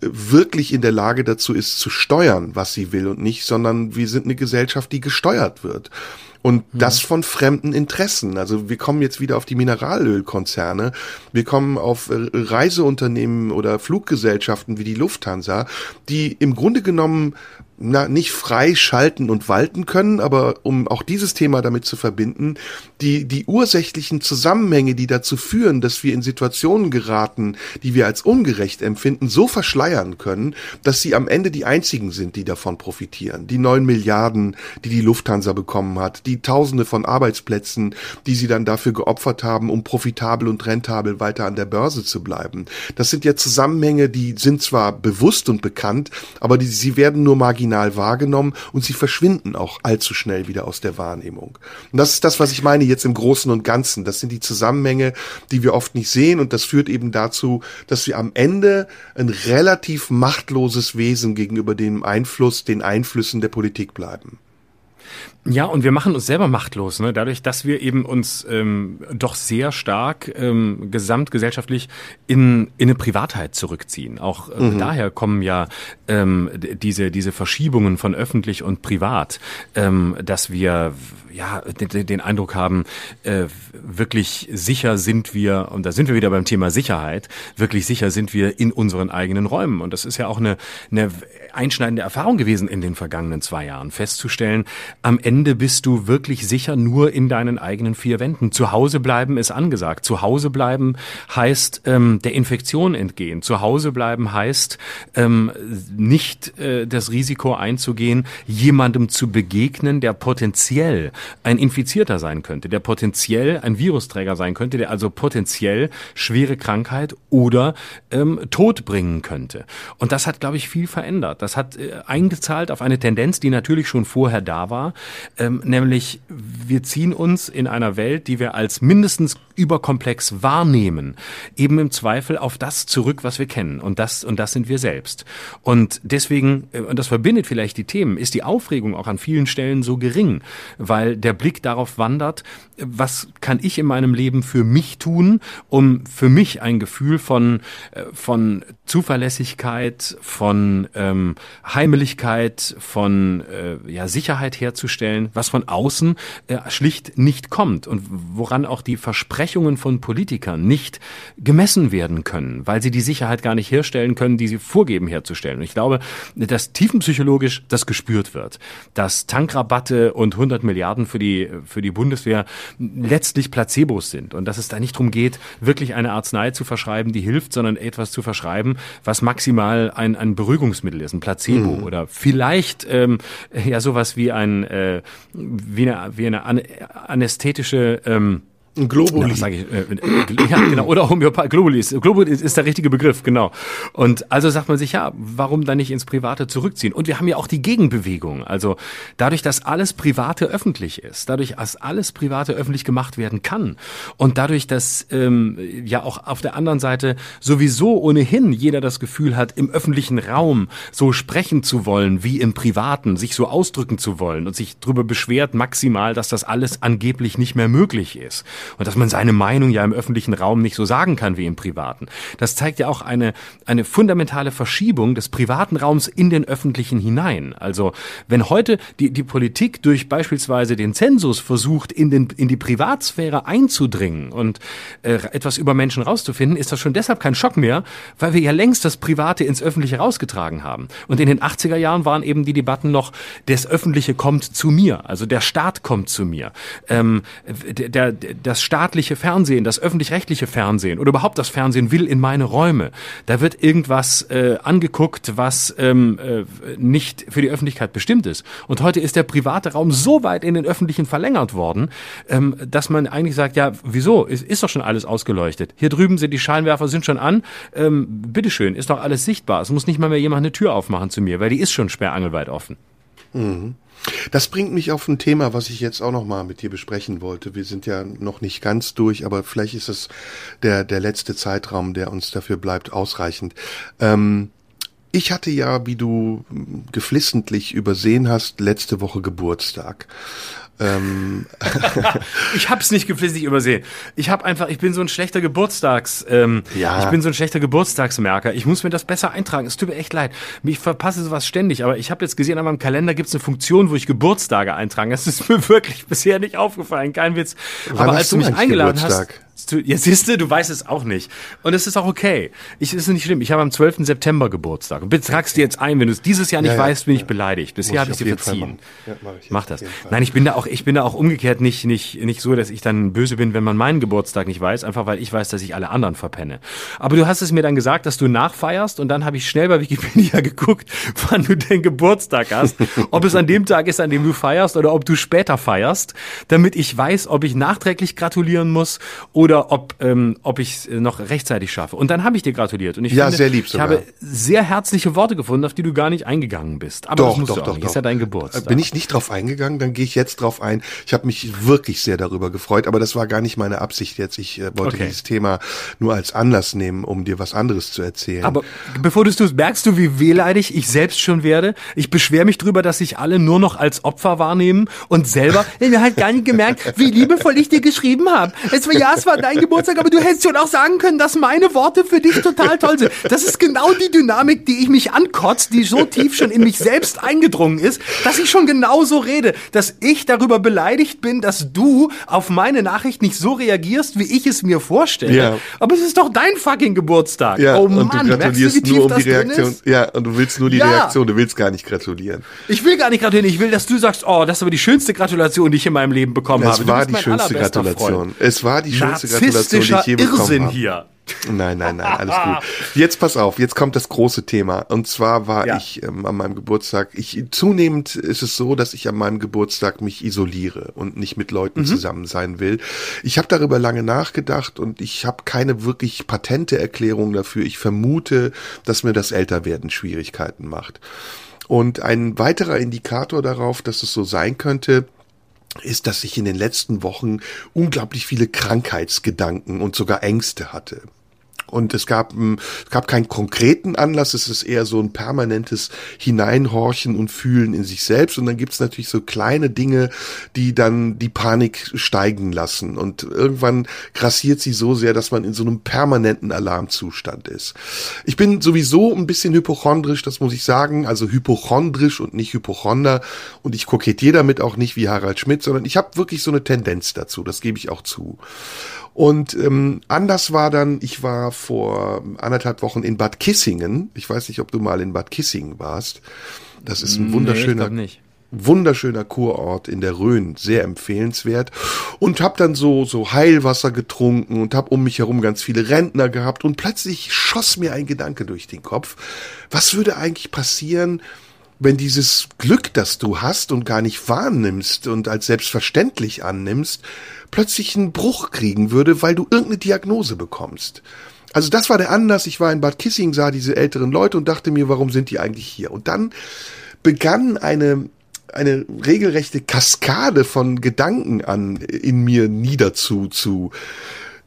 wirklich in der Lage dazu ist, zu steuern, was sie will und nicht, sondern wir sind eine Gesellschaft, die gesteuert wird. Und mhm. das von fremden Interessen. Also wir kommen jetzt wieder auf die Mineralölkonzerne. Wir kommen auf äh, Reiseunternehmen oder Fluggesellschaften wie die Lufthansa, die im Grunde genommen na, nicht frei schalten und walten können, aber um auch dieses Thema damit zu verbinden, die, die ursächlichen Zusammenhänge, die dazu führen, dass wir in Situationen geraten, die wir als ungerecht empfinden, so verschleiern können, dass sie am Ende die einzigen sind, die davon profitieren. Die neun Milliarden, die die Lufthansa bekommen hat, die Tausende von Arbeitsplätzen, die sie dann dafür geopfert haben, um profitabel und rentabel weiter an der Börse zu bleiben. Das sind ja Zusammenhänge, die sind zwar bewusst und bekannt, aber die, sie werden nur marginal marginal wahrgenommen und sie verschwinden auch allzu schnell wieder aus der Wahrnehmung. Und das ist das, was ich meine jetzt im Großen und Ganzen. Das sind die Zusammenhänge, die wir oft nicht sehen und das führt eben dazu, dass wir am Ende ein relativ machtloses Wesen gegenüber dem Einfluss, den Einflüssen der Politik bleiben. Ja, und wir machen uns selber machtlos, ne? dadurch, dass wir eben uns ähm, doch sehr stark ähm, gesamtgesellschaftlich in, in eine Privatheit zurückziehen. Auch äh, mhm. daher kommen ja ähm, diese, diese Verschiebungen von öffentlich und privat, ähm, dass wir ja den, den Eindruck haben, äh, wirklich sicher sind wir, und da sind wir wieder beim Thema Sicherheit, wirklich sicher sind wir in unseren eigenen Räumen. Und das ist ja auch eine, eine einschneidende Erfahrung gewesen in den vergangenen zwei Jahren, festzustellen, am Ende bist du wirklich sicher nur in deinen eigenen vier Wänden. Zu Hause bleiben ist angesagt. Zu Hause bleiben heißt ähm, der Infektion entgehen. Zu Hause bleiben heißt ähm, nicht äh, das Risiko einzugehen, jemandem zu begegnen, der potenziell ein Infizierter sein könnte, der potenziell ein Virusträger sein könnte, der also potenziell schwere Krankheit oder ähm, Tod bringen könnte. Und das hat, glaube ich, viel verändert. Das hat äh, eingezahlt auf eine Tendenz, die natürlich schon vorher da war, ähm, nämlich wir ziehen uns in einer Welt, die wir als mindestens überkomplex wahrnehmen, eben im Zweifel auf das zurück, was wir kennen. Und das, und das sind wir selbst. Und deswegen, äh, und das verbindet vielleicht die Themen, ist die Aufregung auch an vielen Stellen so gering, weil der Blick darauf wandert, was kann ich in meinem Leben für mich tun, um für mich ein Gefühl von, äh, von Zuverlässigkeit, von ähm, Heimeligkeit, von äh, ja, Sicherheit herzustellen, was von außen äh, schlicht nicht kommt und woran auch die Versprechen Versprechungen von Politikern nicht gemessen werden können, weil sie die Sicherheit gar nicht herstellen können, die sie vorgeben herzustellen. Und ich glaube, dass tiefenpsychologisch das gespürt wird, dass Tankrabatte und 100 Milliarden für die, für die Bundeswehr letztlich Placebos sind und dass es da nicht darum geht, wirklich eine Arznei zu verschreiben, die hilft, sondern etwas zu verschreiben, was maximal ein, ein Beruhigungsmittel ist, ein Placebo mhm. oder vielleicht ähm, ja sowas wie ein äh, wie eine, wie eine anästhetische ähm, ein Globuli. Ja, ich, äh, äh, ja, genau, oder Homöopath, Globuli ist, Globuli ist, ist der richtige Begriff, genau. Und also sagt man sich, ja, warum dann nicht ins Private zurückziehen? Und wir haben ja auch die Gegenbewegung. Also dadurch, dass alles Private öffentlich ist, dadurch, dass alles Private öffentlich gemacht werden kann und dadurch, dass ähm, ja auch auf der anderen Seite sowieso ohnehin jeder das Gefühl hat, im öffentlichen Raum so sprechen zu wollen wie im Privaten, sich so ausdrücken zu wollen und sich darüber beschwert maximal, dass das alles angeblich nicht mehr möglich ist und dass man seine Meinung ja im öffentlichen Raum nicht so sagen kann wie im privaten. Das zeigt ja auch eine, eine fundamentale Verschiebung des privaten Raums in den öffentlichen hinein. Also wenn heute die, die Politik durch beispielsweise den Zensus versucht, in, den, in die Privatsphäre einzudringen und äh, etwas über Menschen rauszufinden, ist das schon deshalb kein Schock mehr, weil wir ja längst das Private ins Öffentliche rausgetragen haben. Und in den 80er Jahren waren eben die Debatten noch, das Öffentliche kommt zu mir, also der Staat kommt zu mir. Ähm, der, der, das staatliche Fernsehen, das öffentlich-rechtliche Fernsehen oder überhaupt das Fernsehen will in meine Räume. Da wird irgendwas äh, angeguckt, was ähm, äh, nicht für die Öffentlichkeit bestimmt ist. Und heute ist der private Raum so weit in den öffentlichen verlängert worden, ähm, dass man eigentlich sagt, ja, wieso? Ist, ist doch schon alles ausgeleuchtet. Hier drüben sind die Scheinwerfer sind schon an. Ähm, bitteschön, ist doch alles sichtbar. Es muss nicht mal mehr jemand eine Tür aufmachen zu mir, weil die ist schon sperrangelweit offen. Mhm. Das bringt mich auf ein Thema, was ich jetzt auch noch mal mit dir besprechen wollte. Wir sind ja noch nicht ganz durch, aber vielleicht ist es der, der letzte Zeitraum, der uns dafür bleibt, ausreichend. Ähm, ich hatte ja, wie du geflissentlich übersehen hast, letzte Woche Geburtstag. Ähm. ich hab's nicht geflissentlich übersehen. Ich hab einfach, ich bin so ein schlechter Geburtstags, ähm, ja. ich bin so ein schlechter Geburtstagsmerker. Ich muss mir das besser eintragen. Es tut mir echt leid. Ich verpasse sowas ständig, aber ich habe jetzt gesehen, an meinem Kalender gibt's eine Funktion, wo ich Geburtstage eintrage. Das ist mir wirklich bisher nicht aufgefallen. Kein Witz. Wann aber als du mich eingeladen Geburtstag? hast. Du, ja, siehste, du weißt es auch nicht. Und es ist auch okay. Ich, es ist nicht schlimm. Ich habe am 12. September Geburtstag. Und bitte tragst dir jetzt ein, wenn du es dieses Jahr nicht ja, weißt, bin ich beleidigt. Bisher habe ich dir verziehen. Ja, mach, ich mach das. Nein, ich bin da auch, ich bin da auch umgekehrt nicht, nicht, nicht so, dass ich dann böse bin, wenn man meinen Geburtstag nicht weiß, einfach weil ich weiß, dass ich alle anderen verpenne. Aber du hast es mir dann gesagt, dass du nachfeierst und dann habe ich schnell bei Wikipedia geguckt, wann du den Geburtstag hast. ob es an dem Tag ist, an dem du feierst oder ob du später feierst, damit ich weiß, ob ich nachträglich gratulieren muss oder ob, ähm, ob ich es noch rechtzeitig schaffe. Und dann habe ich dir gratuliert. Und ich ja, finde, sehr lieb sogar. ich habe sehr herzliche Worte gefunden, auf die du gar nicht eingegangen bist. Aber doch, das musst doch, du auch doch, nicht. Doch. Ist ja dein Geburtstag. Bin ich nicht drauf eingegangen, dann gehe ich jetzt drauf ein. Ich habe mich wirklich sehr darüber gefreut, aber das war gar nicht meine Absicht jetzt. Ich äh, wollte okay. dieses Thema nur als Anlass nehmen, um dir was anderes zu erzählen. Aber bevor du es tust, merkst du, wie wehleidig ich selbst schon werde? Ich beschwere mich drüber, dass sich alle nur noch als Opfer wahrnehmen und selber, ich habe halt gar nicht gemerkt, wie liebevoll ich dir geschrieben habe. Es war ja, es war dein Geburtstag, aber du hättest schon auch sagen können, dass meine Worte für dich total toll sind. Das ist genau die Dynamik, die ich mich ankotzt, die so tief schon in mich selbst eingedrungen ist, dass ich schon genauso rede, dass ich darüber beleidigt bin, dass du auf meine Nachricht nicht so reagierst, wie ich es mir vorstelle. Ja. Aber es ist doch dein fucking Geburtstag. Ja, oh Mann, und du gratulierst du, nur um die Reaktion. Ja, und du willst nur die ja. Reaktion, du willst gar nicht gratulieren. Ich will gar nicht gratulieren, ich will, dass du sagst, oh, das ist aber die schönste Gratulation, die ich in meinem Leben bekommen das habe. Es war die schönste Gratulation. Freund. Es war die schönste Gratulation, die ich je bekommen Irrsinn habe. hier. Nein, nein, nein, alles gut. Jetzt pass auf, jetzt kommt das große Thema. Und zwar war ja. ich ähm, an meinem Geburtstag, ich zunehmend ist es so, dass ich an meinem Geburtstag mich isoliere und nicht mit Leuten mhm. zusammen sein will. Ich habe darüber lange nachgedacht und ich habe keine wirklich patente Erklärung dafür. Ich vermute, dass mir das Älterwerden Schwierigkeiten macht. Und ein weiterer Indikator darauf, dass es so sein könnte, ist, dass ich in den letzten Wochen unglaublich viele Krankheitsgedanken und sogar Ängste hatte. Und es gab, es gab keinen konkreten Anlass, es ist eher so ein permanentes Hineinhorchen und Fühlen in sich selbst. Und dann gibt's natürlich so kleine Dinge, die dann die Panik steigen lassen. Und irgendwann grassiert sie so sehr, dass man in so einem permanenten Alarmzustand ist. Ich bin sowieso ein bisschen hypochondrisch, das muss ich sagen. Also hypochondrisch und nicht Hypochonder. Und ich kokettiere damit auch nicht wie Harald Schmidt, sondern ich habe wirklich so eine Tendenz dazu, das gebe ich auch zu. Und ähm, anders war dann, ich war vor anderthalb Wochen in Bad Kissingen. Ich weiß nicht, ob du mal in Bad Kissingen warst. Das ist ein wunderschöner, nee, wunderschöner Kurort in der Rhön, sehr empfehlenswert. Und hab dann so so Heilwasser getrunken und hab um mich herum ganz viele Rentner gehabt und plötzlich schoss mir ein Gedanke durch den Kopf. Was würde eigentlich passieren, wenn dieses Glück, das du hast und gar nicht wahrnimmst und als selbstverständlich annimmst, plötzlich einen Bruch kriegen würde, weil du irgendeine Diagnose bekommst. Also das war der Anlass. Ich war in Bad Kissing, sah diese älteren Leute und dachte mir, warum sind die eigentlich hier? Und dann begann eine eine regelrechte Kaskade von Gedanken an in mir niederzu zu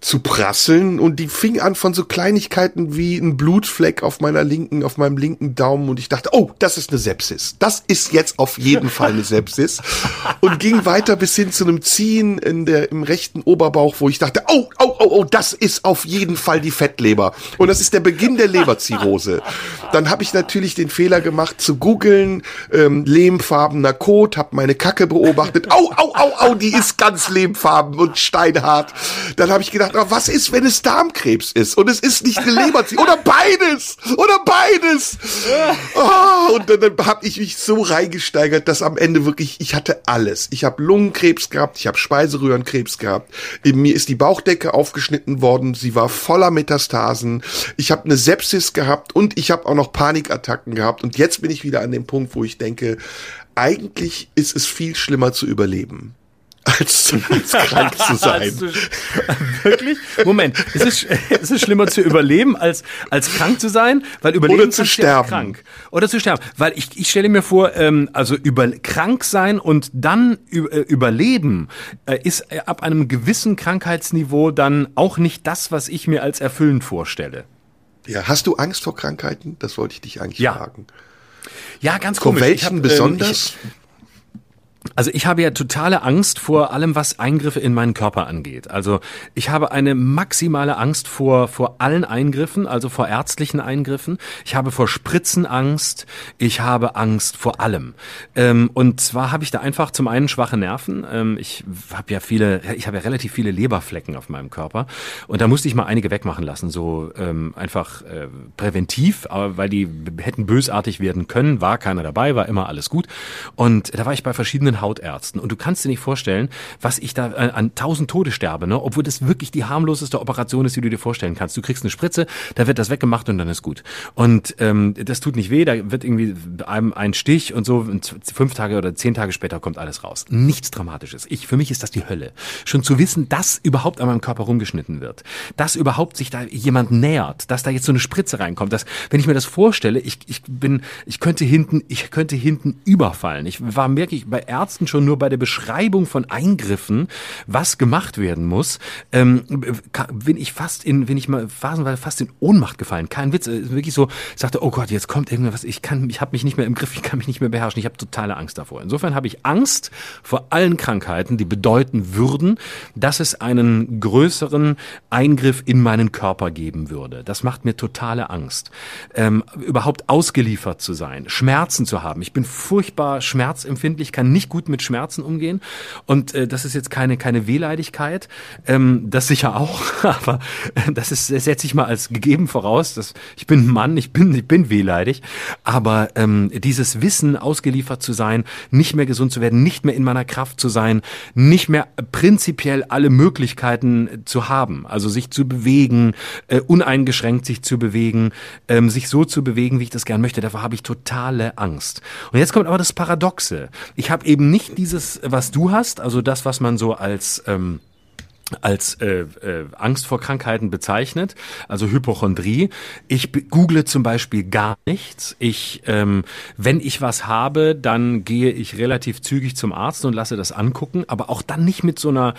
zu prasseln und die fing an von so Kleinigkeiten wie ein Blutfleck auf meiner linken, auf meinem linken Daumen und ich dachte, oh, das ist eine Sepsis. Das ist jetzt auf jeden Fall eine Sepsis und ging weiter bis hin zu einem Ziehen in der, im rechten Oberbauch, wo ich dachte, oh, oh, oh, oh, das ist auf jeden Fall die Fettleber und das ist der Beginn der Leberzirrhose. Dann habe ich natürlich den Fehler gemacht zu googeln, ähm, lehmfarbener Kot, habe meine Kacke beobachtet, au, au, au, au, die ist ganz lehmfarben und steinhart. Dann habe ich gedacht, gedacht, was ist, wenn es Darmkrebs ist und es ist nicht eine Leberzirrhose oder beides oder beides. Oh, und dann, dann habe ich mich so reingesteigert, dass am Ende wirklich ich hatte alles. Ich habe Lungenkrebs gehabt, ich habe Speiseröhrenkrebs gehabt. In mir ist die Bauchdecke aufgeschnitten worden, sie war voller Metastasen. Ich habe eine Sepsis gehabt und ich habe auch noch Panikattacken gehabt und jetzt bin ich wieder an dem Punkt, wo ich denke, eigentlich ist es viel schlimmer zu überleben als, als krank zu sein. Wirklich? Moment, ist es, ist es schlimmer zu überleben als, als krank zu sein? Weil überleben Oder zu sterben. krank. Oder zu sterben. Weil ich, ich stelle mir vor, ähm, also über, krank sein und dann äh, überleben äh, ist äh, ab einem gewissen Krankheitsniveau dann auch nicht das, was ich mir als erfüllend vorstelle. Ja, hast du Angst vor Krankheiten? Das wollte ich dich eigentlich ja. fragen. Ja, ganz vor komisch. Vor welchen hab, besonders? Ähm, ich, also ich habe ja totale Angst vor allem, was Eingriffe in meinen Körper angeht. Also ich habe eine maximale Angst vor, vor allen Eingriffen, also vor ärztlichen Eingriffen. Ich habe vor Spritzen Angst. Ich habe Angst vor allem. Ähm, und zwar habe ich da einfach zum einen schwache Nerven. Ähm, ich habe ja viele, ich habe ja relativ viele Leberflecken auf meinem Körper. Und da musste ich mal einige wegmachen lassen, so ähm, einfach äh, präventiv, aber weil die hätten bösartig werden können. War keiner dabei, war immer alles gut. Und da war ich bei verschiedenen führenden Hautärzten. Und du kannst dir nicht vorstellen, was ich da äh, an tausend Tode sterbe, ne? obwohl das wirklich die harmloseste Operation ist, die du dir vorstellen kannst. Du kriegst eine Spritze, da wird das weggemacht und dann ist gut. Und ähm, das tut nicht weh, da wird irgendwie einem ein Stich und so fünf Tage oder zehn Tage später kommt alles raus. Nichts Dramatisches. Ich, für mich ist das die Hölle. Schon zu wissen, dass überhaupt an meinem Körper rumgeschnitten wird, dass überhaupt sich da jemand nähert, dass da jetzt so eine Spritze reinkommt, dass, wenn ich mir das vorstelle, ich, ich bin, ich könnte hinten, ich könnte hinten überfallen. Ich war wirklich bei Ärzten Ärzten schon nur bei der Beschreibung von Eingriffen, was gemacht werden muss, ähm, bin ich fast in, bin ich mal phasenweise fast in Ohnmacht gefallen. Kein Witz, wirklich so, ich sagte, oh Gott, jetzt kommt irgendwas, ich kann, ich habe mich nicht mehr im Griff, ich kann mich nicht mehr beherrschen, ich habe totale Angst davor. Insofern habe ich Angst vor allen Krankheiten, die bedeuten würden, dass es einen größeren Eingriff in meinen Körper geben würde. Das macht mir totale Angst. Ähm, überhaupt ausgeliefert zu sein, Schmerzen zu haben. Ich bin furchtbar schmerzempfindlich, kann nicht gut mit Schmerzen umgehen. Und äh, das ist jetzt keine, keine Wehleidigkeit. Ähm, das sicher auch, aber äh, das ist, das setze ich mal als gegeben voraus. Dass, ich bin ein Mann, ich bin, ich bin wehleidig. Aber ähm, dieses Wissen, ausgeliefert zu sein, nicht mehr gesund zu werden, nicht mehr in meiner Kraft zu sein, nicht mehr prinzipiell alle Möglichkeiten zu haben, also sich zu bewegen, äh, uneingeschränkt sich zu bewegen, ähm, sich so zu bewegen, wie ich das gern möchte, davor habe ich totale Angst. Und jetzt kommt aber das Paradoxe. Ich habe eben eben nicht dieses, was du hast, also das, was man so als ähm, als äh, äh, Angst vor Krankheiten bezeichnet, also Hypochondrie. Ich google zum Beispiel gar nichts. Ich, ähm, wenn ich was habe, dann gehe ich relativ zügig zum Arzt und lasse das angucken, aber auch dann nicht mit so einer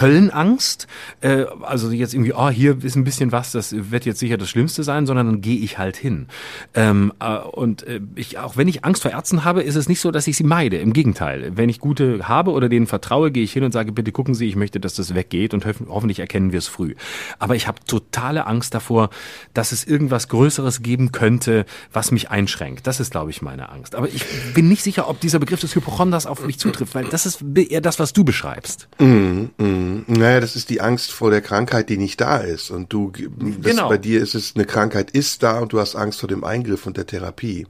Höllenangst, äh, also jetzt irgendwie, oh, hier ist ein bisschen was, das wird jetzt sicher das Schlimmste sein, sondern dann gehe ich halt hin. Ähm, äh, und äh, ich, auch wenn ich Angst vor Ärzten habe, ist es nicht so, dass ich sie meide. Im Gegenteil. Wenn ich gute habe oder denen vertraue, gehe ich hin und sage, bitte gucken Sie, ich möchte, dass das weggeht und ho hoffentlich erkennen wir es früh. Aber ich habe totale Angst davor, dass es irgendwas Größeres geben könnte, was mich einschränkt. Das ist, glaube ich, meine Angst. Aber ich bin nicht sicher, ob dieser Begriff des Hypochonders auf mich zutrifft, weil das ist eher das, was du beschreibst. Mm, mm. Mm, naja, das ist die Angst vor der Krankheit, die nicht da ist. Und du, Genau. bei dir ist es, eine Krankheit ist da und du hast Angst vor dem Eingriff und der Therapie.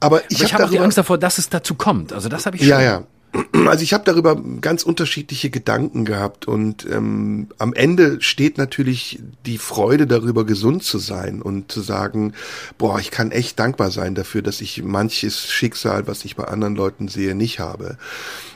Aber ich, Ich, ich hab habe auch die Angst davor, dass es dazu kommt. Also das habe ich schon. Ja, ja. Also ich habe darüber ganz unterschiedliche Gedanken gehabt und ähm, am Ende steht natürlich die Freude darüber, gesund zu sein und zu sagen, boah, ich kann echt dankbar sein dafür, dass ich manches Schicksal, was ich bei anderen Leuten sehe, nicht habe.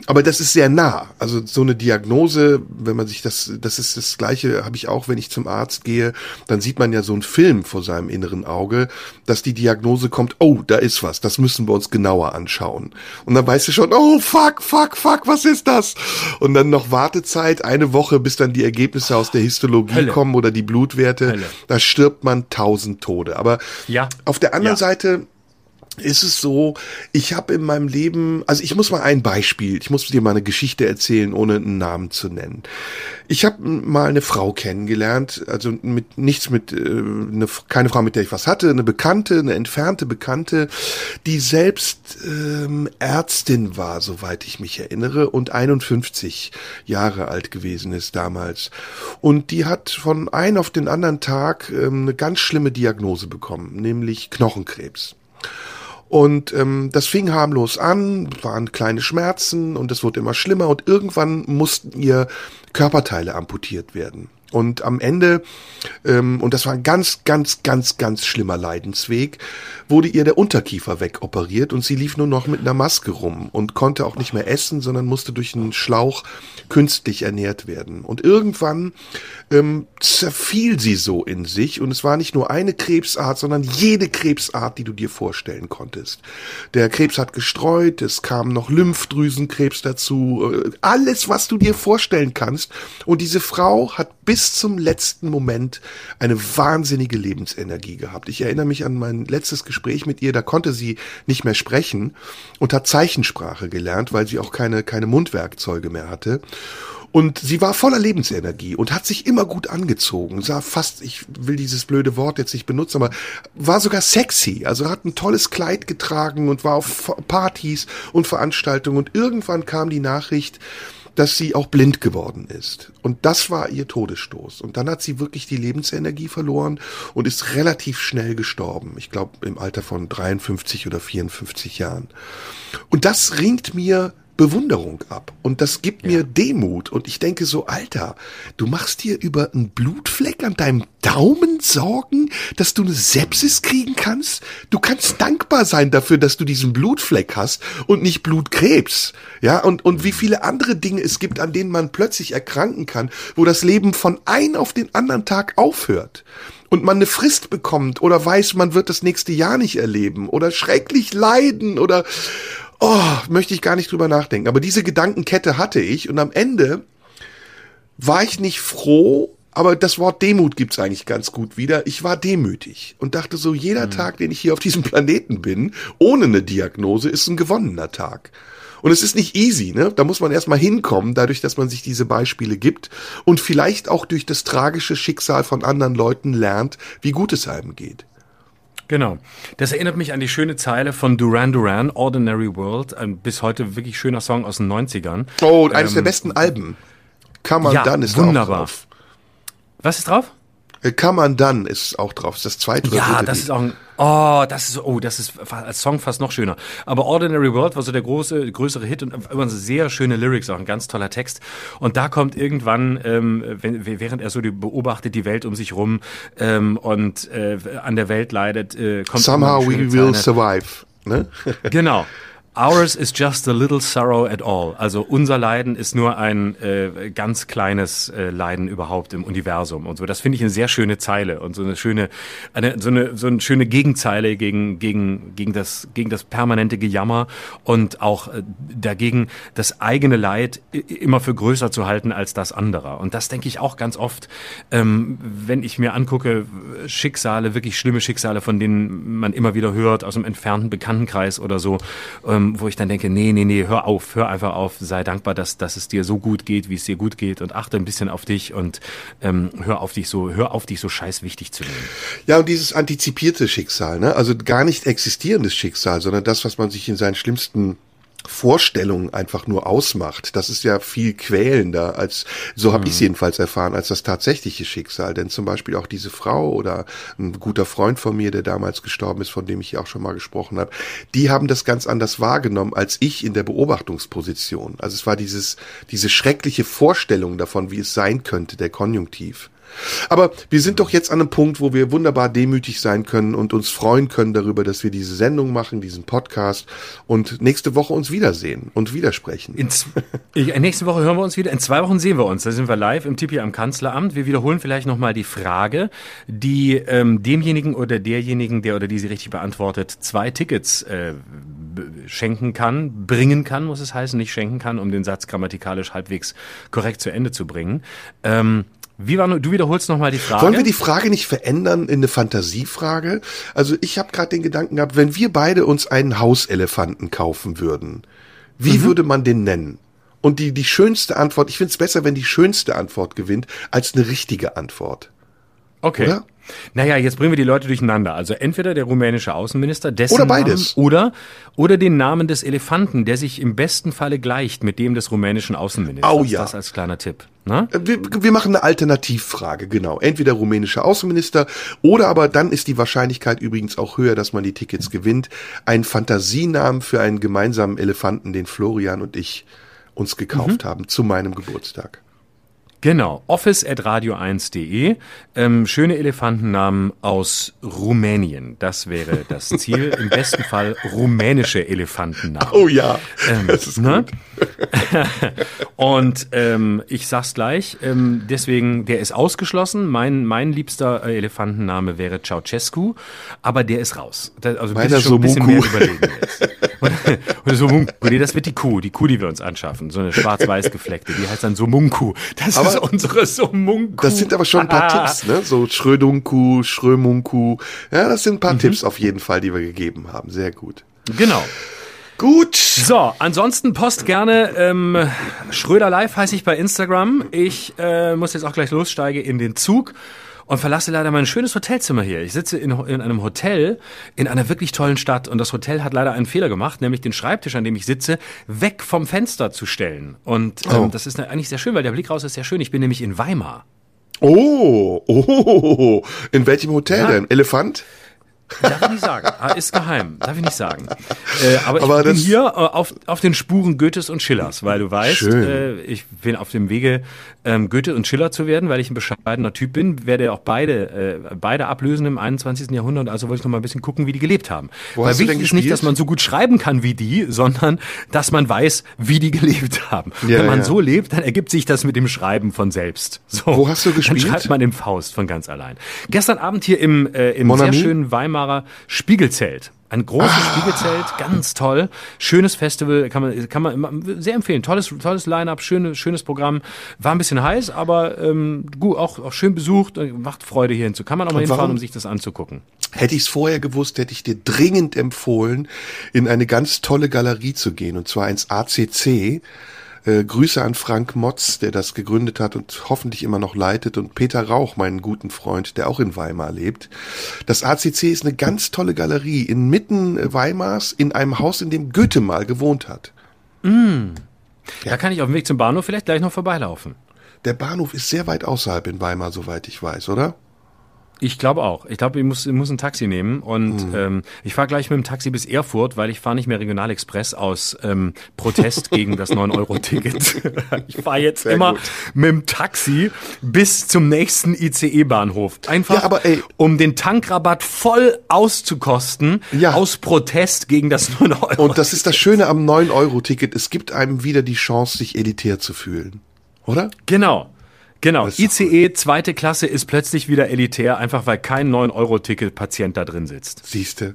Aber das ist sehr nah. Also so eine Diagnose, wenn man sich das, das ist das Gleiche, habe ich auch, wenn ich zum Arzt gehe, dann sieht man ja so einen Film vor seinem inneren Auge, dass die Diagnose kommt, oh, da ist was, das müssen wir uns genauer anschauen. Und dann weißt du schon, oh, fuck, fuck, fuck, was ist das? Und dann noch Wartezeit, eine Woche, bis dann die Ergebnisse aus der Histologie Hölle. kommen oder die Blutwerte. Hölle. Da stirbt man tausend Tode. Aber Ja. auf der anderen Ja. Seite ist es so, ich habe in meinem Leben, also ich muss mal ein Beispiel, ich muss dir mal eine Geschichte erzählen, ohne einen Namen zu nennen. Ich habe mal eine Frau kennengelernt, also mit nichts mit, äh, eine, keine Frau, mit der ich was hatte, eine Bekannte, eine entfernte Bekannte, die selbst ähm, Ärztin war, soweit ich mich erinnere, und 51 Jahre alt gewesen ist damals. Und die hat von einem auf den anderen Tag ähm, eine ganz schlimme Diagnose bekommen, nämlich Knochenkrebs. Und ähm, das fing harmlos an, waren kleine Schmerzen und es wurde immer schlimmer und irgendwann mussten ihr Körperteile amputiert werden. Und am Ende, ähm, und das war ein ganz, ganz, ganz, ganz schlimmer Leidensweg, wurde ihr der Unterkiefer wegoperiert und sie lief nur noch mit einer Maske rum und konnte auch nicht mehr essen, sondern musste durch einen Schlauch künstlich ernährt werden. Und irgendwann ähm, zerfiel sie so in sich und es war nicht nur eine Krebsart, sondern jede Krebsart, die du dir vorstellen konntest. Der Krebs hat gestreut, es kam noch Lymphdrüsenkrebs dazu, äh, alles, was du dir vorstellen kannst. Und diese Frau hat bis zum letzten Moment eine wahnsinnige Lebensenergie gehabt. Ich erinnere mich an mein letztes Gespräch mit ihr, da konnte sie nicht mehr sprechen und hat Zeichensprache gelernt, weil sie auch keine, keine Mundwerkzeuge mehr hatte. Und sie war voller Lebensenergie und hat sich immer gut angezogen, sah fast, ich will dieses blöde Wort jetzt nicht benutzen, aber war sogar sexy, also hat ein tolles Kleid getragen und war auf Partys und Veranstaltungen und irgendwann kam die Nachricht, dass sie auch blind geworden ist. Und das war ihr Todesstoß. Und dann hat sie wirklich die Lebensenergie verloren und ist relativ schnell gestorben. Ich glaube im Alter von 53 oder 54 Jahren. Und das ringt mir Bewunderung ab. Und das gibt mir Demut. Und ich denke so, Alter, du machst dir über einen Blutfleck an deinem Daumen Sorgen, dass du eine Sepsis kriegen kannst? Du kannst dankbar sein dafür, dass du diesen Blutfleck hast und nicht Blutkrebs. Ja, und, und wie viele andere Dinge es gibt, an denen man plötzlich erkranken kann, wo das Leben von ein auf den anderen Tag aufhört und man eine Frist bekommt oder weiß, man wird das nächste Jahr nicht erleben oder schrecklich leiden oder oh, möchte ich gar nicht drüber nachdenken. Aber diese Gedankenkette hatte ich und am Ende war ich nicht froh, aber das Wort Demut gibt's eigentlich ganz gut wieder. Ich war demütig und dachte so, jeder Tag, den ich hier auf diesem Planeten bin, ohne eine Diagnose, ist ein gewonnener Tag. Und es ist nicht easy, ne? Da muss man erstmal hinkommen, dadurch, dass man sich diese Beispiele gibt und vielleicht auch durch das tragische Schicksal von anderen Leuten lernt, wie gut es einem geht. Genau. Das erinnert mich an die schöne Zeile von Duran Duran, Ordinary World, ein bis heute wirklich schöner Song aus den 90ern. Oh, eines der besten Alben. Come on ja, Done ist wunderbar. auch drauf. Was ist drauf? Come on Done ist auch drauf. Das ist das zweite oder Ja, das Lied. ist auch ein, oh, das ist, oh, das ist als Song fast noch schöner. Aber Ordinary World war so der große, größere Hit und immer so sehr schöne Lyrics, auch ein ganz toller Text. Und da kommt irgendwann, ähm, wenn, während er so die, beobachtet die Welt um sich rum ähm, und äh, an der Welt leidet, äh, kommt Somehow we will Zeile. survive. Ne? Genau. Ours is just a little sorrow at all. Also unser Leiden ist nur ein äh, ganz kleines äh, Leiden überhaupt im Universum und so. Das finde ich eine sehr schöne Zeile und so eine schöne, eine, so eine so eine schöne Gegenzeile gegen gegen gegen das gegen das permanente Gejammer und auch äh, dagegen das eigene Leid immer für größer zu halten als das anderer. Und das denke ich auch ganz oft, ähm, wenn ich mir angucke Schicksale, wirklich schlimme Schicksale, von denen man immer wieder hört aus einem entfernten Bekanntenkreis oder so. Ähm, wo ich dann denke, nee, nee, nee, hör auf, hör einfach auf, sei dankbar, dass, dass es dir so gut geht, wie es dir gut geht und achte ein bisschen auf dich und ähm, hör auf dich so, hör auf dich so scheiß wichtig zu nehmen. Ja, und dieses antizipierte Schicksal, ne? Also gar nicht existierendes Schicksal, sondern das, was man sich in seinen schlimmsten Vorstellung einfach nur ausmacht. Das ist ja viel quälender als, so habe ich es jedenfalls erfahren, als das tatsächliche Schicksal. Denn zum Beispiel auch diese Frau oder ein guter Freund von mir, der damals gestorben ist, von dem ich ja auch schon mal gesprochen habe, die haben das ganz anders wahrgenommen als ich in der Beobachtungsposition. Also es war dieses, diese schreckliche Vorstellung davon, wie es sein könnte, der Konjunktiv. Aber wir sind doch jetzt an einem Punkt, wo wir wunderbar demütig sein können und uns freuen können darüber, dass wir diese Sendung machen, diesen Podcast und nächste Woche uns wiedersehen und widersprechen. In nächste Woche hören wir uns wieder. In zwei Wochen sehen wir uns. Da sind wir live im Tipi am Kanzleramt. Wir wiederholen vielleicht nochmal die Frage, die ähm, demjenigen oder derjenigen, der oder die sie richtig beantwortet, zwei Tickets äh, schenken kann, bringen kann, muss es heißen, nicht schenken kann, um den Satz grammatikalisch halbwegs korrekt zu Ende zu bringen. Ähm, wie war du wiederholst nochmal die Frage? Wollen wir die Frage nicht verändern in eine Fantasiefrage? Also ich habe gerade den Gedanken gehabt, wenn wir beide uns einen Hauselefanten kaufen würden, wie mhm. würde man den nennen? Und die, die schönste Antwort, ich finde es besser, wenn die schönste Antwort gewinnt, als eine richtige Antwort. Okay. Oder? Naja, jetzt bringen wir die Leute durcheinander. Also entweder der rumänische Außenminister, dessen oder beides. Namen, oder, oder den Namen des Elefanten, der sich im besten Falle gleicht mit dem des rumänischen Außenministers. Oh ja. Das als kleiner Tipp. Äh, wir, wir machen eine Alternativfrage, genau. Entweder rumänischer Außenminister oder aber dann ist die Wahrscheinlichkeit übrigens auch höher, dass man die Tickets gewinnt. Ein Fantasienamen für einen gemeinsamen Elefanten, den Florian und ich uns gekauft mhm. haben zu meinem Geburtstag. Genau, office at radio1.de. Ähm, schöne Elefantennamen aus Rumänien. Das wäre das Ziel. Im besten Fall rumänische Elefantennamen. Oh ja, ähm, das ist ne? gut. Und ähm, ich sag's gleich, ähm, deswegen, der ist ausgeschlossen. Mein, mein liebster äh, Elefantenname wäre Ceausescu, aber der ist raus. Das, also Meiner schon ein bisschen mehr überlegen jetzt. Und Somunku, nee, das wird die Kuh, die Kuh, die wir uns anschaffen. So eine schwarz-weiß gefleckte, die heißt dann Somunku. Das aber ist unsere Somunku. Das sind aber schon ein paar ah. Tipps, ne? So Schrödunku, Schrömunku. Ja, das sind ein paar mhm. Tipps auf jeden Fall, die wir gegeben haben. Sehr gut. Genau. Gut. So, ansonsten post gerne ähm, Schröder Live heiße ich bei Instagram. Ich äh, muss jetzt auch gleich lossteige in den Zug und verlasse leider mein schönes Hotelzimmer hier. Ich sitze in, in einem Hotel in einer wirklich tollen Stadt und das Hotel hat leider einen Fehler gemacht, nämlich den Schreibtisch, an dem ich sitze, weg vom Fenster zu stellen. Und ähm, oh. das ist eigentlich sehr schön, weil der Blick raus ist sehr schön. Ich bin nämlich in Weimar. Oh, oh, in welchem Hotel ja. denn? Elefant? Darf ich nicht sagen. Ah, ist geheim. Darf ich nicht sagen. Äh, aber ich aber bin hier äh, auf, auf den Spuren Goethes und Schillers, weil du weißt, äh, ich bin auf dem Wege, ähm, Goethe und Schiller zu werden, weil ich ein bescheidener Typ bin, werde auch beide, äh, beide ablösen im 21. Jahrhundert. Also wollte ich noch mal ein bisschen gucken, wie die gelebt haben. Wo weil wichtig ist nicht, dass man so gut schreiben kann wie die, sondern dass man weiß, wie die gelebt haben. Ja, Wenn man ja. so lebt, dann ergibt sich das mit dem Schreiben von selbst. So, Wo hast du gespielt? Dann schreibt man im Faust von ganz allein. Gestern Abend hier im, äh, im sehr schönen Weimar Weimarer Spiegelzelt. Ein großes ah. Spiegelzelt, ganz toll. Schönes Festival, kann man, kann man sehr empfehlen. Tolles, tolles Line-up, schöne, schönes Programm. War ein bisschen heiß, aber ähm, gut, auch, auch schön besucht. Macht Freude hier hinzu. Kann man auch mal hinfahren, um sich das anzugucken. Hätte ich es vorher gewusst, hätte ich dir dringend empfohlen, in eine ganz tolle Galerie zu gehen, und zwar ins ACC. Äh, Grüße an Frank Motz, der das gegründet hat und hoffentlich immer noch leitet und Peter Rauch, meinen guten Freund, der auch in Weimar lebt. Das ACC ist eine ganz tolle Galerie inmitten Weimars in einem Haus, in dem Goethe mal gewohnt hat. Mm. Ja. Da kann ich auf dem Weg zum Bahnhof vielleicht gleich noch vorbeilaufen. Der Bahnhof ist sehr weit außerhalb in Weimar, soweit ich weiß, oder? Ich glaube auch. Ich glaube, ich muss, ich muss ein Taxi nehmen und mhm. ähm, ich fahre gleich mit dem Taxi bis Erfurt, weil ich fahre nicht mehr Regionalexpress aus ähm, Protest gegen das 9-Euro-Ticket. ich fahre jetzt Sehr immer gut. mit dem Taxi bis zum nächsten ICE-Bahnhof. Einfach, ja, aber, ey, um den Tankrabatt voll auszukosten ja. aus Protest gegen das 9-Euro-Ticket. Und das ist das Schöne am 9-Euro-Ticket. Es gibt einem wieder die Chance, sich elitär zu fühlen. Oder? Genau. Genau, ICE zweite Klasse ist plötzlich wieder elitär, einfach weil kein 9-Euro-Ticket-Patient da drin sitzt. Siehste.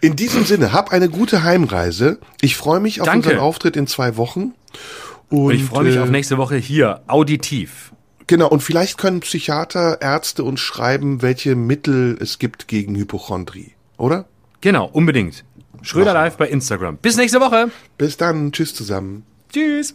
In diesem Sinne, hab eine gute Heimreise. Ich freue mich auf Danke. unseren Auftritt in zwei Wochen. Und, und ich freue mich äh, auf nächste Woche hier, auditiv. Genau, und vielleicht können Psychiater, Ärzte uns schreiben, welche Mittel es gibt gegen Hypochondrie, oder? Genau, unbedingt. Schröder Live bei Instagram. Bis nächste Woche. Bis dann. Tschüss zusammen. Tschüss.